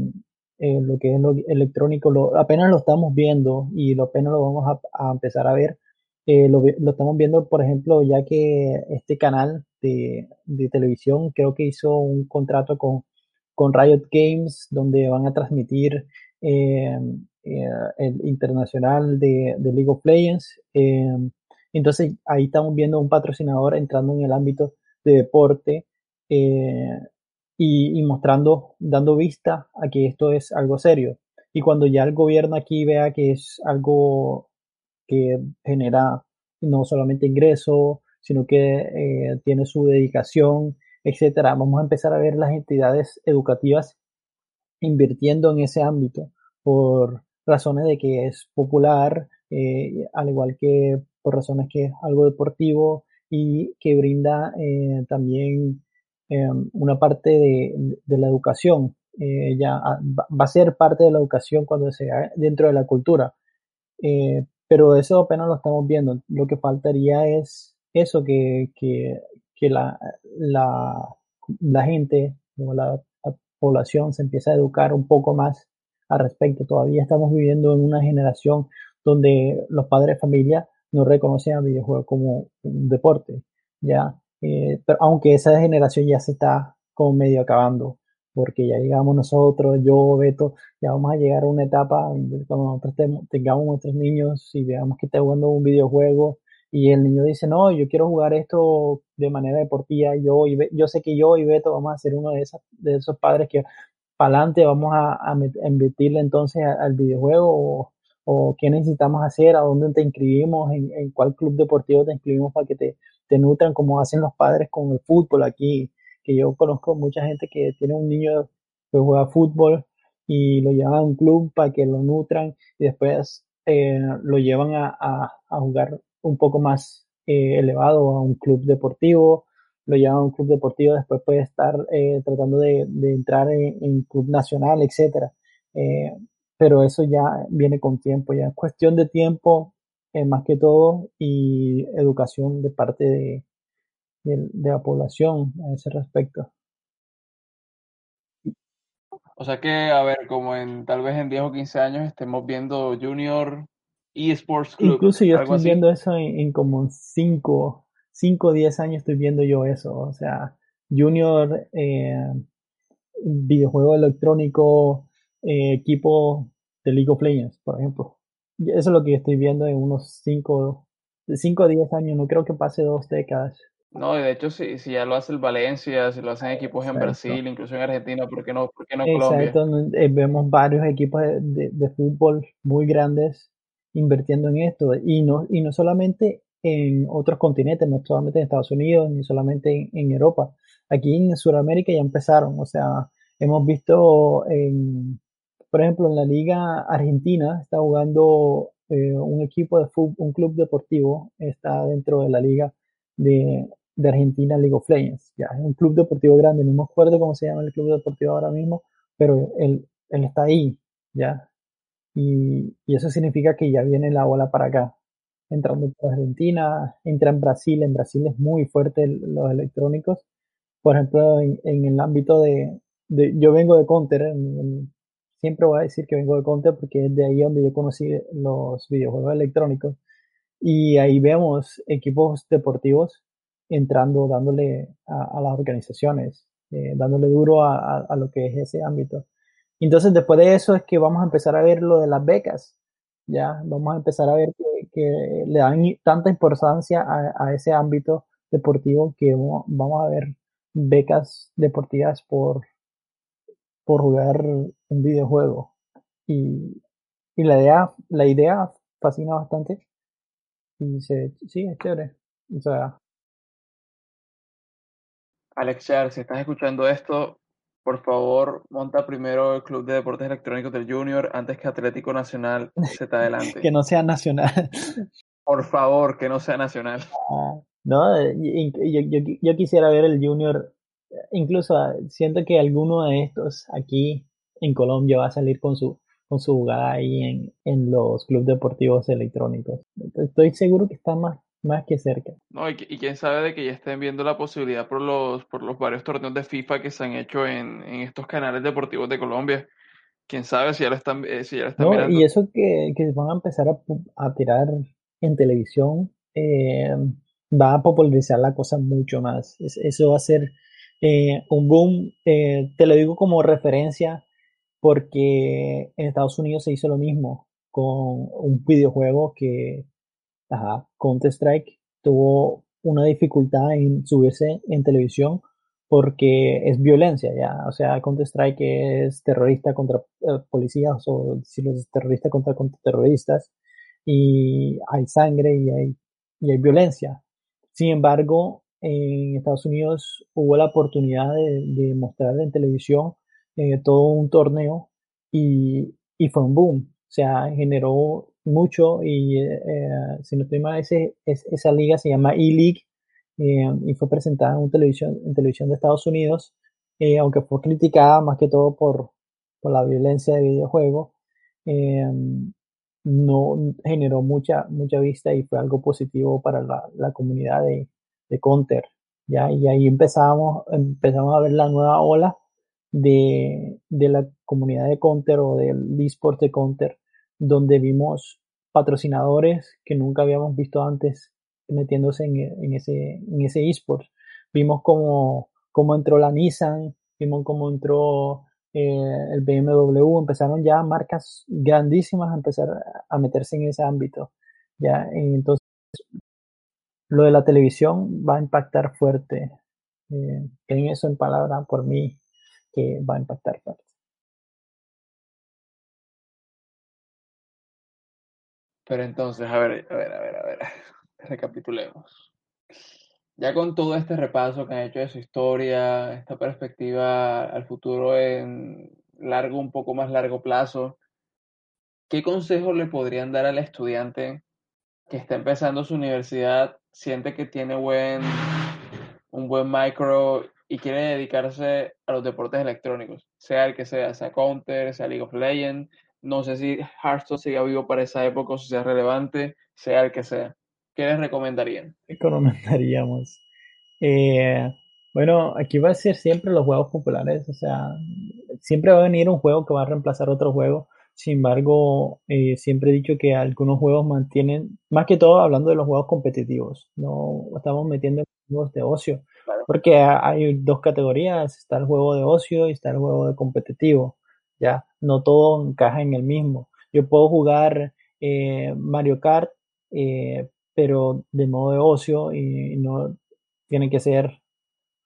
eh, lo que es lo electrónico, lo, apenas lo estamos viendo y lo apenas lo vamos a empezar a ver. Eh, lo, estamos viendo, por ejemplo, ya que este canal de, de, televisión creo que hizo un contrato con, con Riot Games donde van a transmitir eh, eh, el internacional de, de, League of Legends. entonces ahí estamos viendo un patrocinador entrando en el ámbito de deporte y, mostrando, dando vista a que esto es algo serio. Y cuando ya el gobierno aquí vea que es algo que genera no solamente ingreso, sino que eh, tiene su dedicación, etcétera, vamos a empezar a ver las entidades educativas invirtiendo en ese ámbito por razones de que es popular, eh, al igual que por razones que es algo deportivo y que brinda eh, también em, una parte de, la educación. Ya va a ser parte de la educación cuando sea dentro de la cultura. Pero eso apenas lo estamos viendo. Lo que faltaría es eso, que, que, que la, la, la gente, la, población se empieza a educar un poco más al respecto. Todavía estamos viviendo en una generación donde los padres de familia no reconocen al videojuego como un deporte, ya. Eh, pero aunque esa generación ya se está como medio acabando, porque ya llegamos nosotros, yo, Beto, ya vamos a llegar a una etapa donde cuando nosotros tengamos nuestros niños y veamos que está jugando un videojuego y el niño dice, no, yo quiero jugar esto de manera deportiva, yo, y yo sé que yo y Beto vamos a ser uno de, esas, de esos padres que para adelante vamos a, a, invertirle entonces al videojuego o, o, qué necesitamos hacer, a dónde te inscribimos, en, en, cuál club deportivo te inscribimos para que te, te nutran como hacen los padres con el fútbol aquí, que yo conozco mucha gente que tiene un niño que juega fútbol y lo llevan a un club para que lo nutran y después eh, lo llevan a, a, jugar un poco más eh, elevado a un club deportivo, lo lleva a un club deportivo, después puede estar eh, tratando de, entrar en, club nacional, etcétera. Eh, pero eso ya viene con tiempo, ya es cuestión de tiempo más que todo y educación de parte de, de, la población a ese respecto. O sea que, a ver, como en tal vez en 10 o 15 años estemos viendo Junior eSports Club. Incluso yo estoy viendo eso en, como 5 o 10 años estoy viendo yo eso. O sea, Junior, eh, videojuego electrónico, eh, equipo de League of Legends, por ejemplo. Eso es lo que estoy viendo en unos 5 de 5 a 10 años, no creo que pase dos décadas. No, de hecho, si, si ya lo hace el Valencia, si lo hacen equipos en Brasil, incluso en Argentina, ¿por qué no, por qué no Colombia? Eh, vemos varios equipos de, de, fútbol muy grandes invirtiendo en esto y no, y no solamente en otros continentes, no solamente en Estados Unidos, ni solamente en, Europa. Aquí en Sudamérica ya empezaron, o sea, hemos visto, en, por ejemplo, en la liga argentina está jugando eh, un equipo de fútbol, un club deportivo, está dentro de la liga de, de Argentina League of Legends, ya es un club deportivo grande, no me acuerdo cómo se llama el club deportivo ahora mismo, pero él, él está ahí, ya, y, eso significa que ya viene la ola para acá. Entrando por Argentina, entra en Brasil, en Brasil es muy fuerte los electrónicos. Por ejemplo, en, el ámbito de, yo vengo de Counter, siempre voy a decir que vengo de Counter porque es de ahí donde yo conocí los videojuegos electrónicos. Y ahí vemos equipos deportivos entrando, dándole a, las organizaciones, eh, dándole duro a, lo que es ese ámbito. Entonces, después de eso es que vamos a empezar a ver lo de las becas. Ya, vamos a empezar a ver que, le dan tanta importancia a, ese ámbito deportivo que vamos a ver becas deportivas por, por jugar un videojuego. Y, y la idea, la idea fascina bastante. Y se, sí, es chévere. O sea. Alex si estás escuchando esto, por favor, monta primero el Club de Deportes Electrónicos del Junior antes que Atlético Nacional se te adelante. que no sea nacional. Por favor, que no sea nacional. Ah, no, yo, quisiera ver el Junior, incluso ah, siento que alguno de estos aquí en Colombia va a salir con su con su jugada ahí en, en los clubes deportivos electrónicos. Estoy seguro que está más más que cerca. No, y, quién sabe de que ya estén viendo la posibilidad por los, por los varios torneos de FIFA que se han hecho en, en estos canales deportivos de Colombia. Quién sabe si ya lo están, eh, si ya están no, mirando. Y eso que, que van a empezar a, a tirar en televisión eh, va a popularizar la cosa mucho más. eso va a ser eh, un boom. te lo digo como referencia porque en Estados Unidos se hizo lo mismo con un videojuego que Counter-Strike tuvo una dificultad en subirse en televisión porque es violencia, ya. O sea, Counter-Strike es terrorista contra eh, policías o si es terrorista contra, contra terroristas y hay sangre y hay, y hay violencia. Sin embargo, en Estados Unidos hubo la oportunidad de, de mostrar en televisión eh, todo un torneo y, y, fue un boom. O sea, generó mucho y eh, si no estoy mal, ese, esa liga se llama E-League eh, y fue presentada en, televisión, en televisión de Estados Unidos, eh, aunque fue criticada más que todo por, por la violencia de videojuegos, eh, no generó mucha, mucha vista y fue algo positivo para la, la comunidad de, de, Counter. ¿ya? Y ahí empezamos, empezamos a ver la nueva ola de, de la comunidad de Counter o del eSport de Counter, donde vimos patrocinadores que nunca habíamos visto antes metiéndose en, ese en ese eSports. Vimos cómo entró la Nissan, vimos cómo entró eh, el BMW, empezaron ya marcas grandísimas a empezar a meterse en ese ámbito. Ya, entonces, lo de la televisión va a impactar fuerte. Eh, en eso en palabra por mí que va a impactar fuerte. Pero entonces, a ver, a ver, a ver, a ver recapitulemos. Ya con todo este repaso que han hecho de su historia, esta perspectiva al futuro en largo, un poco más largo plazo, ¿qué consejo le podrían dar al estudiante que está empezando su universidad, siente que tiene buen, un buen micro y quiere dedicarse a los deportes electrónicos, sea el que sea, sea Counter, sea League of Legends, no sé si Hearthstone siga vivo para esa época o si sea relevante, sea el que sea. ¿Qué les recomendarían? ¿Qué recomendaríamos? Eh, bueno, aquí va a ser siempre los juegos populares, o sea, siempre va a venir un juego que va a reemplazar otro juego. Sin embargo, eh, siempre he dicho que algunos juegos mantienen, más que todo hablando de los juegos competitivos, no estamos metiendo en juegos de ocio, porque hay dos categorías, está el juego de ocio y está el juego de competitivo, ya, no todo encaja en el mismo. Yo puedo jugar eh, Mario Kart, eh, pero de modo de ocio y no tiene que ser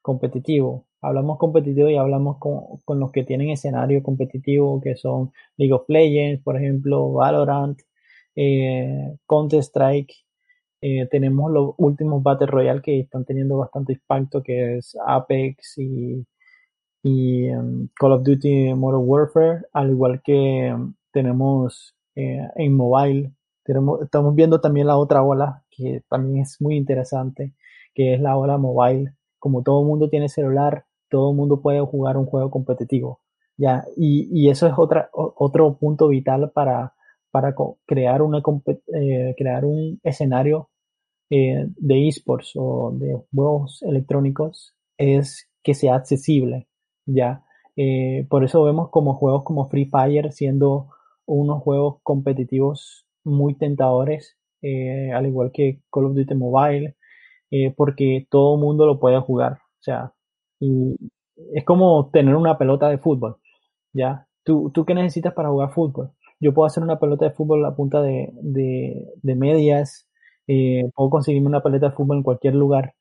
competitivo. Hablamos competitivo y hablamos con, con los que tienen escenario competitivo, que son League of Legends, por ejemplo, Valorant, eh, Counter-Strike. Tenemos los últimos Battle Royale que están teniendo bastante impacto, que es Apex y, y um, Call of Duty Modern Warfare, al igual que um, tenemos eh, en mobile estamos viendo también la otra ola, que también es muy interesante, que es la ola mobile. Como todo el mundo tiene celular, todo el mundo puede jugar un juego competitivo. Ya, y, y eso es otra, otro punto vital para, para crear, una, eh, crear un escenario eh, de esports o de juegos electrónicos, es que sea accesible. Ya, eh, por eso vemos como juegos como Free Fire siendo unos juegos competitivos muy tentadores, eh, al igual que Call of Duty Mobile, eh, porque todo mundo lo puede jugar. O sea, y es como tener una pelota de fútbol. ¿ya? ¿Tú, ¿Tú qué necesitas para jugar fútbol? Yo puedo hacer una pelota de fútbol a punta de, de, medias, eh, puedo conseguirme una pelota de fútbol en cualquier lugar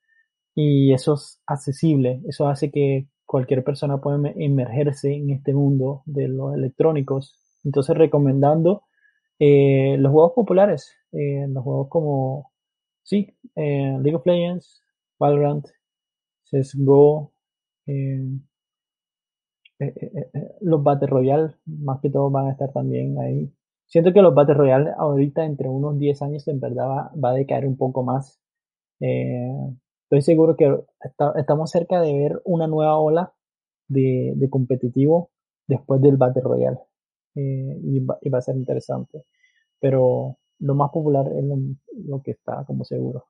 y eso es accesible, eso hace que cualquier persona pueda emergerse en este mundo de los electrónicos. Entonces recomendando eh, los juegos populares, eh, los juegos como, sí, eh, League of Legends, Valorant, CSGO, los Battle Royale, más que todo van a estar también ahí. Siento que los Battle Royale ahorita entre unos 10 años en verdad va, a decaer un poco más. Estoy seguro que estamos cerca de ver una nueva ola de, de competitivo después del Battle Royale. Eh, y, va, a ser interesante. Pero lo más popular es lo, que está como seguro.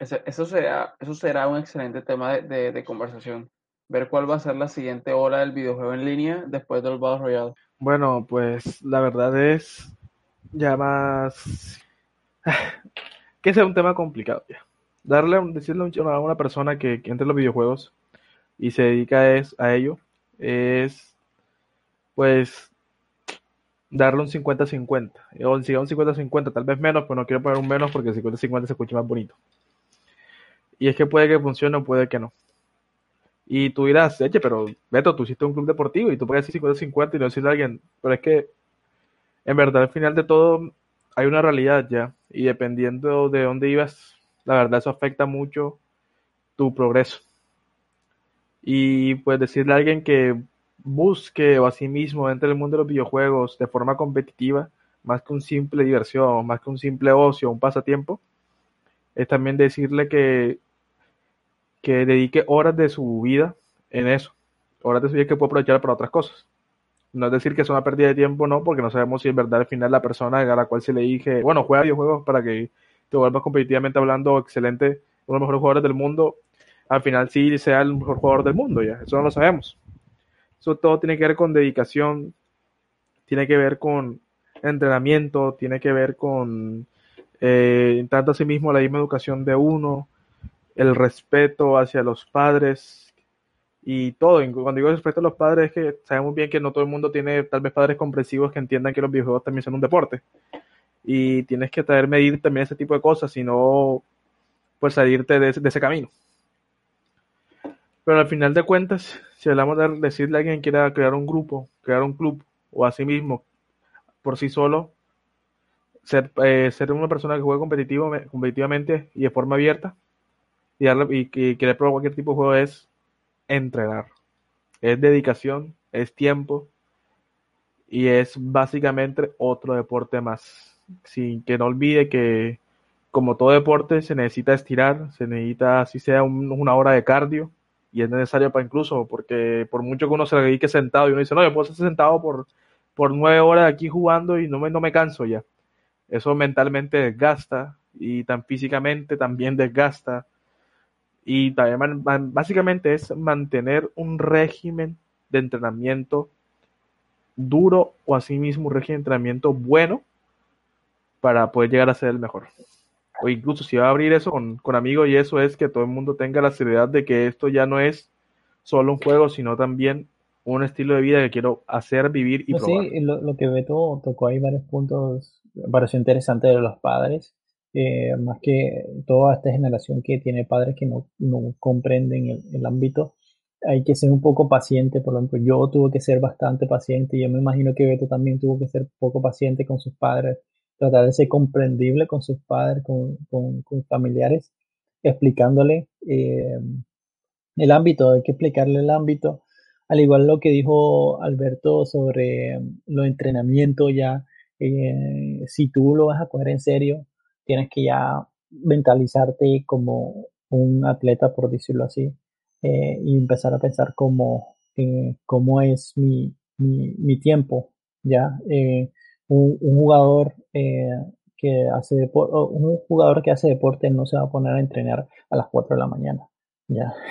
Eso, será, eso será un excelente tema de, de, conversación. Ver cuál va a ser la siguiente hora del videojuego en línea después del Battle Royale. Bueno, pues la verdad es ya más que sea un tema complicado ya. Darle, decirle a una persona que, entre en los videojuegos y se dedica es, a ello es pues darle un 50-50. O si un 50-50, tal vez menos, pero no quiero poner un menos porque 50-50 se escucha más bonito. Y es que puede que funcione o puede que no. Y tú dirás, eche, pero Beto, tú hiciste un club deportivo y tú puedes decir 50-50 y no decirle a alguien, pero es que en verdad al final de todo hay una realidad ya y dependiendo de dónde ibas, la verdad eso afecta mucho tu progreso. Y pues decirle a alguien que busque o a sí mismo entre el mundo de los videojuegos de forma competitiva, más que un simple diversión, más que un simple ocio, un pasatiempo, es también decirle que, que dedique horas de su vida en eso, horas de su vida que puede aprovechar para otras cosas. No es decir que es una pérdida de tiempo, no, porque no sabemos si en verdad al final la persona a la cual se le dije, bueno, juega videojuegos para que te vuelvas competitivamente hablando excelente, uno de los mejores jugadores del mundo, al final sí sea el mejor jugador del mundo, ya, eso no lo sabemos. Eso todo tiene que ver con dedicación, tiene que ver con entrenamiento, tiene que ver con eh, tanto sí mismo la misma educación de uno, el respeto hacia los padres y todo. Cuando digo respeto a los padres es que sabemos bien que no todo el mundo tiene tal vez padres comprensivos que entiendan que los videojuegos también son un deporte. Y tienes que saber medir también ese tipo de cosas, si no, pues salirte de, ese camino. Pero al final de cuentas, si hablamos de decirle a alguien que quiera crear un grupo, crear un club, o a sí mismo, por sí solo, ser, eh, una persona que juegue competitivo, competitivamente y de forma abierta, y, darle, y que quiere probar cualquier tipo de juego es entrenar. Es dedicación, es tiempo, y es básicamente otro deporte más. Sin que no olvide que, como todo deporte, se necesita estirar, se necesita, así sea, una hora de cardio y es necesario para incluso, porque por mucho que uno se dedique sentado y uno dice, no, yo puedo estar sentado por, por nueve horas aquí jugando y no me, no me canso ya. Eso mentalmente desgasta y tan físicamente también desgasta. Y también básicamente es mantener un régimen de entrenamiento duro o asimismo un régimen de entrenamiento bueno para poder llegar a ser el mejor. O incluso si va a abrir eso con, con, amigos y eso es que todo el mundo tenga la seriedad de que esto ya no es solo un juego, sino también un estilo de vida que quiero hacer, vivir y pues probar. Sí, lo, lo, que Beto tocó ahí varios puntos, pareció interesante de los padres, eh, más que toda esta generación que tiene padres que no, no comprenden el, el, ámbito, hay que ser un poco paciente, por ejemplo, yo tuve que ser bastante paciente. Y yo me imagino que Beto también tuvo que ser poco paciente con sus padres tratar de ser comprendible con sus padres, con, con, familiares, explicándole eh, el ámbito, hay que explicarle el ámbito, al igual lo que dijo Alberto sobre los entrenamientos ya, eh, si tú lo vas a coger en serio, tienes que ya mentalizarte como un atleta, por decirlo así, eh, y empezar a pensar como, cómo es mi, mi, tiempo, ya, un, jugador eh, que hace deporte, un jugador que hace deporte no se va a poner a entrenar a las 4 de la mañana. Ya.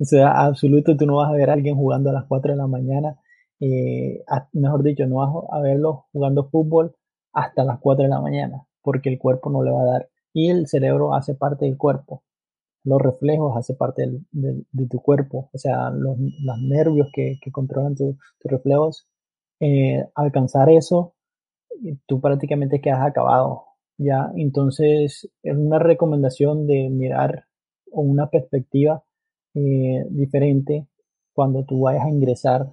O sea, absoluto, tú no vas a ver a alguien jugando a las 4 de la mañana. Eh, mejor dicho, no vas a verlo jugando fútbol hasta las 4 de la mañana, porque el cuerpo no le va a dar. Y el cerebro hace parte del cuerpo. Los reflejos hace parte del, de tu cuerpo. O sea, los, nervios que, controlan tus tu reflejos. Eh, alcanzar eso tú prácticamente quedas acabado. Ya, entonces es una recomendación de mirar una perspectiva eh, diferente cuando tú vayas a ingresar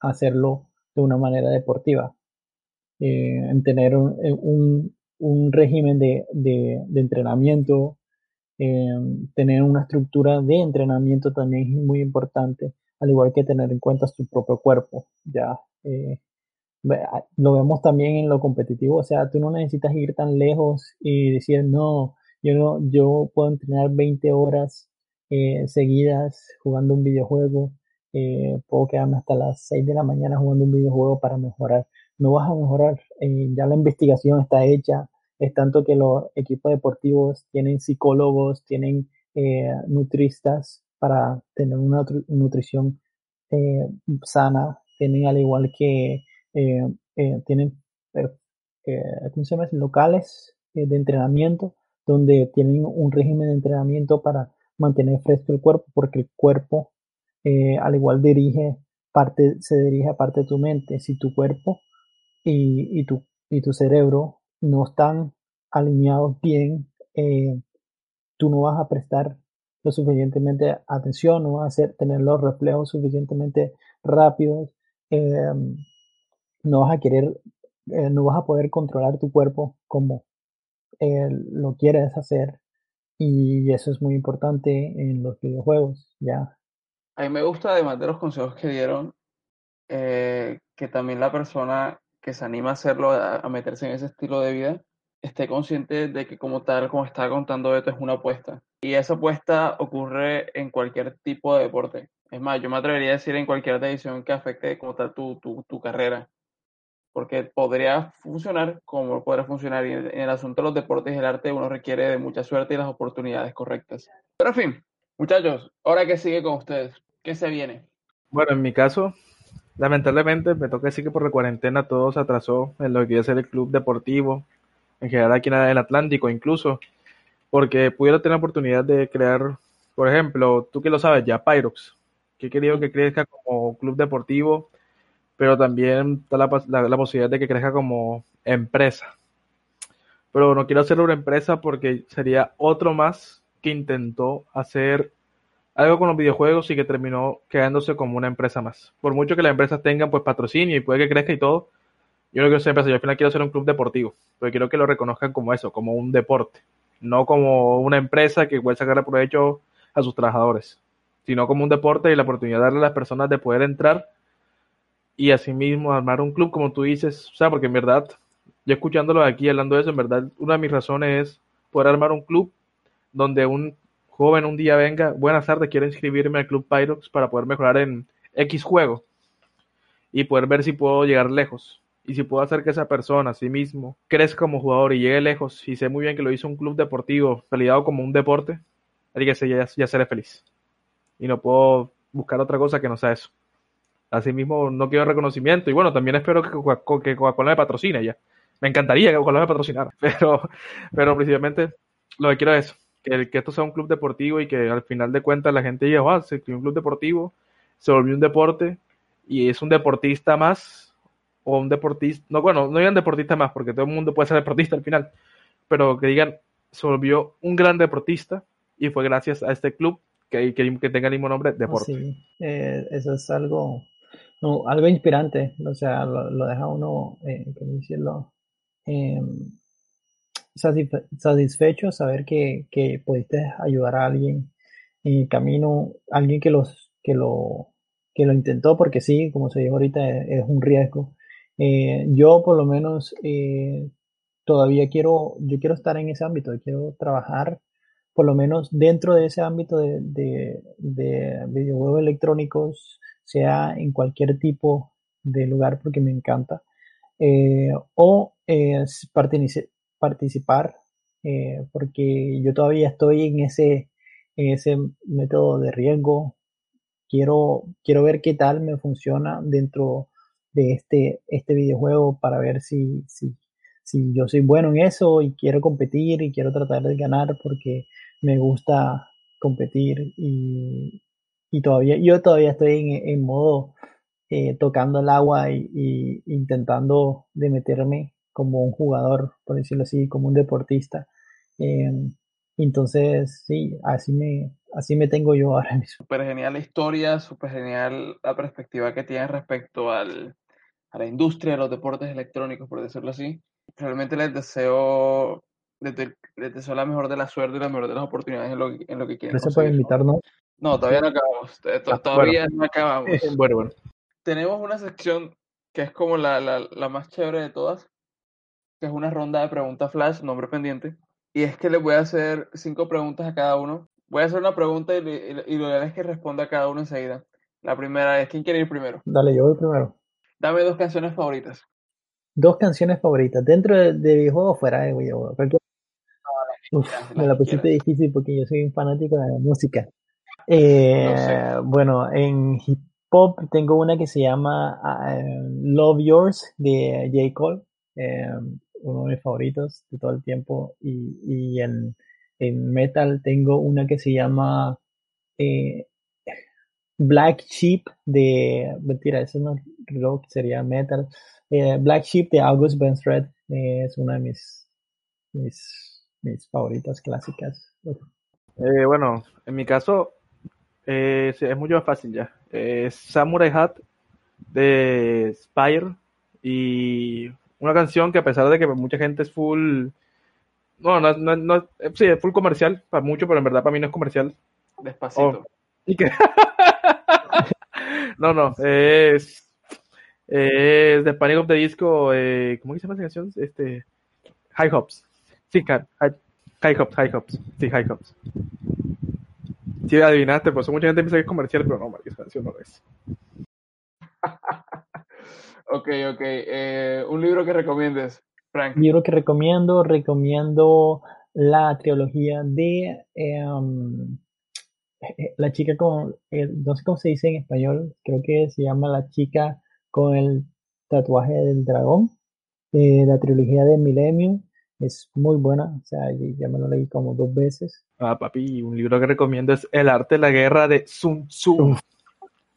a hacerlo de una manera deportiva. Eh, en tener un, un, un régimen de, de, entrenamiento, eh, tener una estructura de entrenamiento también es muy importante, al igual que tener en cuenta tu propio cuerpo. Ya, lo vemos también en lo competitivo, o sea, tú no necesitas ir tan lejos y decir, no, yo no, yo puedo entrenar 20 horas eh, seguidas jugando un videojuego, eh, puedo quedarme hasta las 6 de la mañana jugando un videojuego para mejorar. No vas a mejorar, eh, ya la investigación está hecha, es tanto que los equipos deportivos tienen psicólogos, tienen eh, nutristas para tener una nutrición eh, sana, tienen al igual que eh, eh, tienen eh, ¿cómo se llama? locales de entrenamiento donde tienen un régimen de entrenamiento para mantener fresco el cuerpo porque el cuerpo al igual dirige parte se dirige a parte de tu mente si tu cuerpo y, y, tu, y tu cerebro no están alineados bien tú no vas a prestar lo suficientemente atención, no vas a tener los reflejos suficientemente rápidos, em, no vas a querer, eh, no vas a poder controlar tu cuerpo como eh, lo quieres hacer y eso es muy importante en los videojuegos, ya. A mí me gusta, además de los consejos que dieron, eh, que también la persona que se anima a hacerlo, a, meterse en ese estilo de vida, esté consciente de que como tal, como estaba contando esto, es una apuesta. Y esa apuesta ocurre en cualquier tipo de deporte. Es más, yo me atrevería a decir en cualquier decisión que afecte como tal tu, tu, tu carrera. Porque podría funcionar como podría funcionar. En, el asunto de los deportes y el arte uno requiere de mucha suerte y las oportunidades correctas. Pero en fin, muchachos, ahora que sigue con ustedes, ¿qué se viene? Bueno, en mi caso, lamentablemente me toca decir que por la cuarentena todo se atrasó en lo que iba a ser el club deportivo, en general aquí en el Atlántico incluso, porque pudiera tener la oportunidad de crear, por ejemplo, tú que lo sabes ya, Pyrox, que he querido que crezca como club deportivo, pero también está la, posibilidad de que crezca como empresa. Pero no quiero hacerlo una empresa porque sería otro más que intentó hacer algo con los videojuegos y que terminó quedándose como una empresa más. Por mucho que las empresas tengan pues patrocinio y puede que crezca y todo, yo no quiero ser empresa, yo al final quiero ser un club deportivo, pero quiero que lo reconozcan como eso, como un deporte, no como una empresa que puede sacar provecho a sus trabajadores, sino como un deporte y la oportunidad de darle a las personas de poder entrar y asimismo armar un club, como tú dices, o sea, porque en verdad, yo escuchándolo aquí hablando de eso, en verdad, una de mis razones es poder armar un club donde un joven un día venga, buenas tardes, quiero inscribirme al Club Pyrox para poder mejorar en X juego y poder ver si puedo llegar lejos. Y si puedo hacer que esa persona, a sí mismo, crezca como jugador y llegue lejos, y sé muy bien que lo hizo un club deportivo, validado como un deporte, que ya, ya seré feliz. Y no puedo buscar otra cosa que no sea eso. Asimismo, no quiero reconocimiento. Y bueno, también espero que Coca-Cola me patrocine ya. Me encantaría que Coca-Cola me patrocinara. Pero, pero principalmente lo que quiero es que, que, esto sea un club deportivo y que al final de cuentas la gente diga, wow, se creó un club deportivo, se volvió un deporte y es un deportista más o un deportista, no, bueno, no digan deportista más porque todo el mundo puede ser deportista al final, pero que digan, se volvió un gran deportista y fue gracias a este club que, que, que tenga el mismo nombre, deporte. Sí, eh, eso es algo, no, algo inspirante, o sea, lo, deja uno, eh, ¿cómo decirlo? Eh, satisfecho saber que, que pudiste ayudar a alguien en el camino, alguien que los que lo que lo intentó, porque sí, como se dijo ahorita, es, un riesgo. Eh, yo por lo menos eh, todavía quiero, yo quiero estar en ese ámbito, quiero trabajar por lo menos dentro de ese ámbito de, de videojuegos electrónicos, sea en cualquier tipo de lugar porque me encanta, eh, o participar eh, porque yo todavía estoy en ese, en ese método de riesgo. Quiero, quiero ver qué tal me funciona dentro de este, este videojuego para ver si, si, si yo soy bueno en eso y quiero competir y quiero tratar de ganar porque me gusta competir y, y todavía yo todavía estoy en, modo eh, tocando el agua y, y, intentando de meterme como un jugador, por decirlo así, como un deportista. Em, entonces, sí, así me, así me tengo yo ahora mismo. Súper genial la historia, súper genial la perspectiva que tienes respecto al, a la industria de los deportes electrónicos, por decirlo así. Realmente les deseo, les, deseo la mejor de la suerte y la mejor de las oportunidades en lo, en lo que quieren. Gracias por invitarnos. No, todavía no acabamos. Ah, todavía no acabamos. bueno, bueno. Tenemos una sección que es como la, la, la más chévere de todas, que es una ronda de preguntas flash, nombre pendiente. Y es que les voy a hacer cinco preguntas a cada uno. Voy a hacer una pregunta y, y, lo ideal es que responda a cada uno enseguida. La primera es, ¿quién quiere ir primero? Dale, yo voy primero. Dame dos canciones favoritas. Dos canciones favoritas, dentro de, de videojuegos fuera de videojuegos. me la pusiste difícil porque yo soy un fanático de la música. Eh, bueno, en hip hop tengo una que se llama uh, Love Yours de J. Cole. Eh, uno de mis favoritos de todo el tiempo. Y, y en, en metal tengo una que se llama eh, Black Sheep de. Mentira, eso no rock, sería metal. Eh, Black Sheep de August Benstred eh, es una de mis, mis, mis favoritas clásicas. Eh, bueno, en mi caso eh, es mucho más fácil ya. Es Samurai Hat de Spire y una canción que a pesar de que mucha gente es full... No, no, no, no- eh, sí, es full comercial para mucho, pero en verdad para mí no es comercial. Despacito. Oh. ¿Y qué? no, no, es, es The Panic of the Disco, eh, ¿cómo que se llama esa canción? Este, High Hops. Sí, High, high Hops, High Hops. Sí, High Hops. Sí, adivinaste, pues mucha gente piensa que es comercial, pero no, esa canción no lo es. Ok, ok. Eh, un libro que recomiendes, Frank. Libro que recomiendo, recomiendo la trilogía de em, eh, la chica con, eh, no sé cómo se dice en español, creo que se llama La chica con el tatuaje del dragón, eh, la trilogía de Millennium, es muy buena, o sea, ya me lo leí como dos veces. Ah, papi, un libro que recomiendo es El arte de la guerra de Sun Tzu.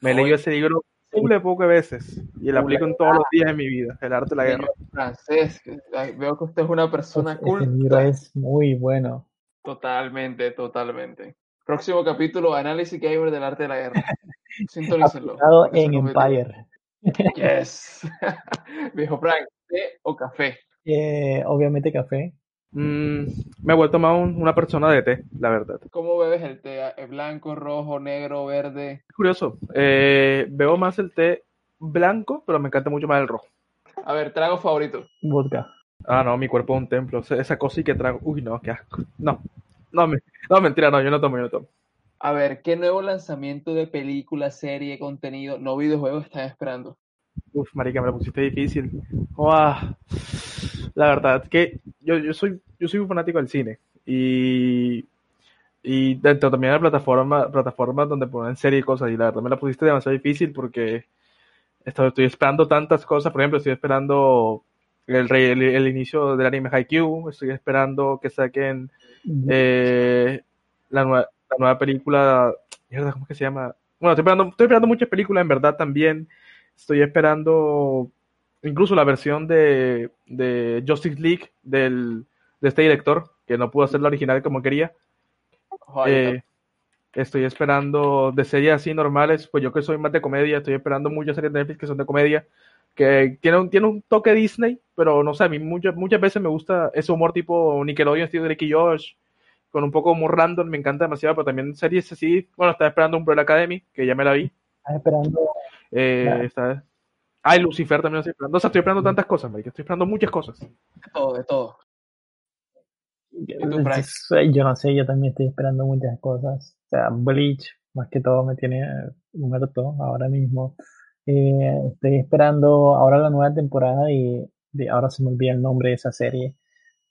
Me he leído ese libro un pocas veces y lo aplico en todos los días de mi vida. El arte de la guerra. Francés. Veo que usted es una persona Ese libro culta. es muy bueno. Totalmente, totalmente. Próximo capítulo, análisis gamer del arte de la guerra. Sintonícenlo. En. Empire. Yes. Viejo Frank, ¿té o café? Eh, obviamente café. Mm, me he vuelto más un- una persona de té, la verdad. ¿Cómo bebes el té? ¿Eh, ¿Blanco, rojo, negro, verde? Es curioso. eh, veo más el té blanco, pero me encanta mucho más el rojo. A ver, trago favorito. Vodka. Ah, no, mi cuerpo es un templo. Esa- cosa y que trago. Uy, no, qué asco. No, no, me- no, mentira, no, yo no tomo, yo no tomo. A ver, ¿qué nuevo lanzamiento de película, serie, contenido, no videojuego están esperando? Uf, marica, me la pusiste difícil. Uah. La verdad que yo, yo soy yo soy un fanático del cine y y dentro también de la plataforma plataformas donde ponen series y cosas y la verdad me la pusiste demasiado difícil porque estoy, estoy esperando tantas cosas, por ejemplo, estoy esperando el, el, el inicio del anime Haikyuu, estoy esperando que saquen eh, la, nueva, la nueva película, ¿cómo es que se llama? Bueno, estoy esperando, estoy esperando muchas películas, en verdad también. Estoy esperando incluso la versión de, de Justice League del, de este director, que no pudo hacer la original como quería. Ojalá, Eh, estoy esperando de series así normales, pues yo que soy más de comedia, estoy esperando muchas series de Netflix que son de comedia, que tiene un, tiene un toque Disney, pero no sé, a mí muchas, muchas veces me gusta ese humor tipo Nickelodeon, estilo Drake y Josh, con un poco humor random, me encanta demasiado, pero también series así, bueno, estaba esperando Umbrella Academy, que ya me la vi, Estás esperando. eh, Claro. está- Ah, y Lucifer también lo estoy esperando, o sea, estoy esperando tantas cosas, marica, estoy esperando muchas cosas. de todo, de todo. Yo no sé, yo también estoy esperando muchas cosas. O sea, Bleach, más que todo, me tiene muerto ahora mismo. Eh, estoy esperando ahora la nueva temporada de, de- ahora se me olvida el nombre de esa serie,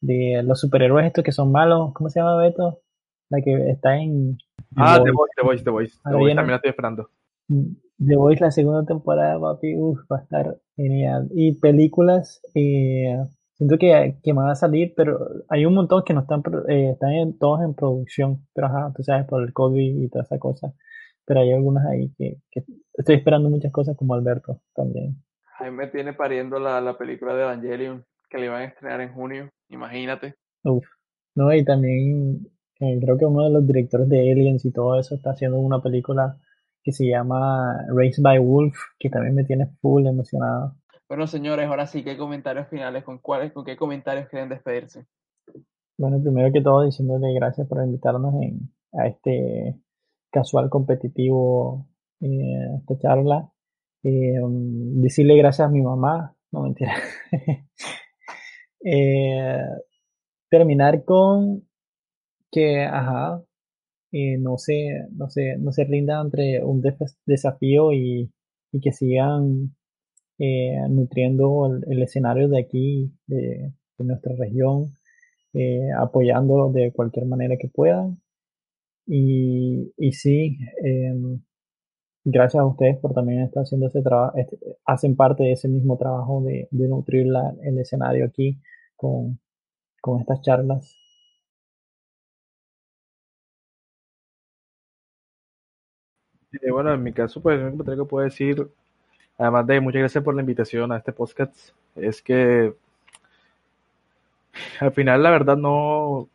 de los superhéroes estos que son malos. ¿Cómo se llama Beto? La que está en Ah, The Voice. The Voice, The Voice, The Voice también la estoy esperando. The Voice, la segunda temporada, papi, uf, va a estar genial. Y películas, eh, siento que, que van a salir, pero hay un montón que no están, eh, están en- todos en producción, pero ajá, tú sabes, por el COVID y toda esa cosa. Pero hay algunas ahí que, que estoy esperando muchas cosas como Alberto también. Jaime tiene pariendo la, la película de Evangelion que le iban a estrenar en junio, imagínate. Uf. No, y también eh, creo que uno de los directores de Aliens y todo eso está haciendo una película que se llama Raised by Wolf, que también me tiene full emocionado. Bueno, señores, ahora sí, ¿qué comentarios finales? ¿Con cuáles, con qué comentarios quieren despedirse? Bueno, primero que todo, diciéndole gracias por invitarnos en, a este casual competitivo, eh, esta charla. Eh, um, decirle gracias a mi mamá, no mentira. Eh, terminar con que, ajá, eh, no se, no se, no se rindan entre un desafío y, y que sigan eh, nutriendo el, escenario de aquí, de, nuestra región eh, apoyando de cualquier manera que puedan. Y, y sí, eh, gracias a ustedes por también estar haciendo ese trabajo, este, hacen parte de ese mismo trabajo de, de nutrir la, el escenario aquí con, con estas charlas. Bueno, en mi caso, pues, lo único que puedo decir, además de muchas gracias por la invitación a este podcast, es que al final, la verdad, no,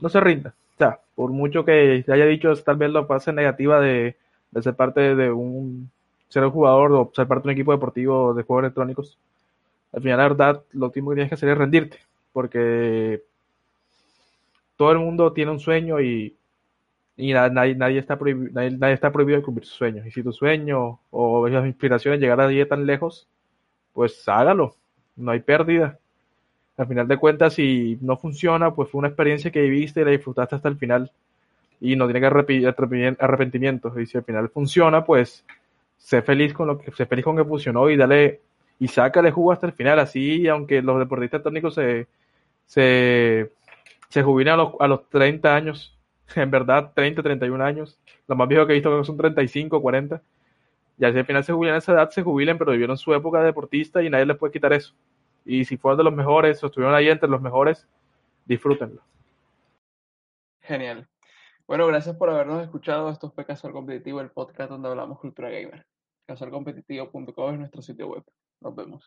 no se rinda. O sea, por mucho que haya dicho tal vez la fase negativa de, de ser parte de un ser un jugador o ser parte de un equipo deportivo de juegos electrónicos, al final la verdad lo último que tienes que hacer es rendirte, porque todo el mundo tiene un sueño y, y nadie, nadie, está prohibido, nadie, está prohibido de cumplir sus sueños. Y si tu sueño o esas inspiraciones llegar a ir tan lejos, pues hágalo, no hay pérdida. Al final de cuentas, si no funciona, pues fue una experiencia que viviste y la disfrutaste hasta el final y no tiene que arrepentimientos. Y si al final funciona, pues sé feliz con lo que sé feliz con que funcionó y dale y sácale jugo hasta el final. Así, aunque los deportistas técnicos se, se, se jubilan a los, a los 30 años, en verdad, 30, 31 años. Los más viejos que he visto son 35, 40. Y así al final se jubilan a esa edad, se jubilen, pero vivieron su época de deportista y nadie les puede quitar eso. Y si fueron de los mejores o estuvieron ahí entre los mejores, disfrútenlo. Genial. Bueno, gracias por habernos escuchado. Esto fue Casual Competitivo, el podcast donde hablamos cultura gamer. Casualcompetitivo.com es nuestro sitio web. Nos vemos.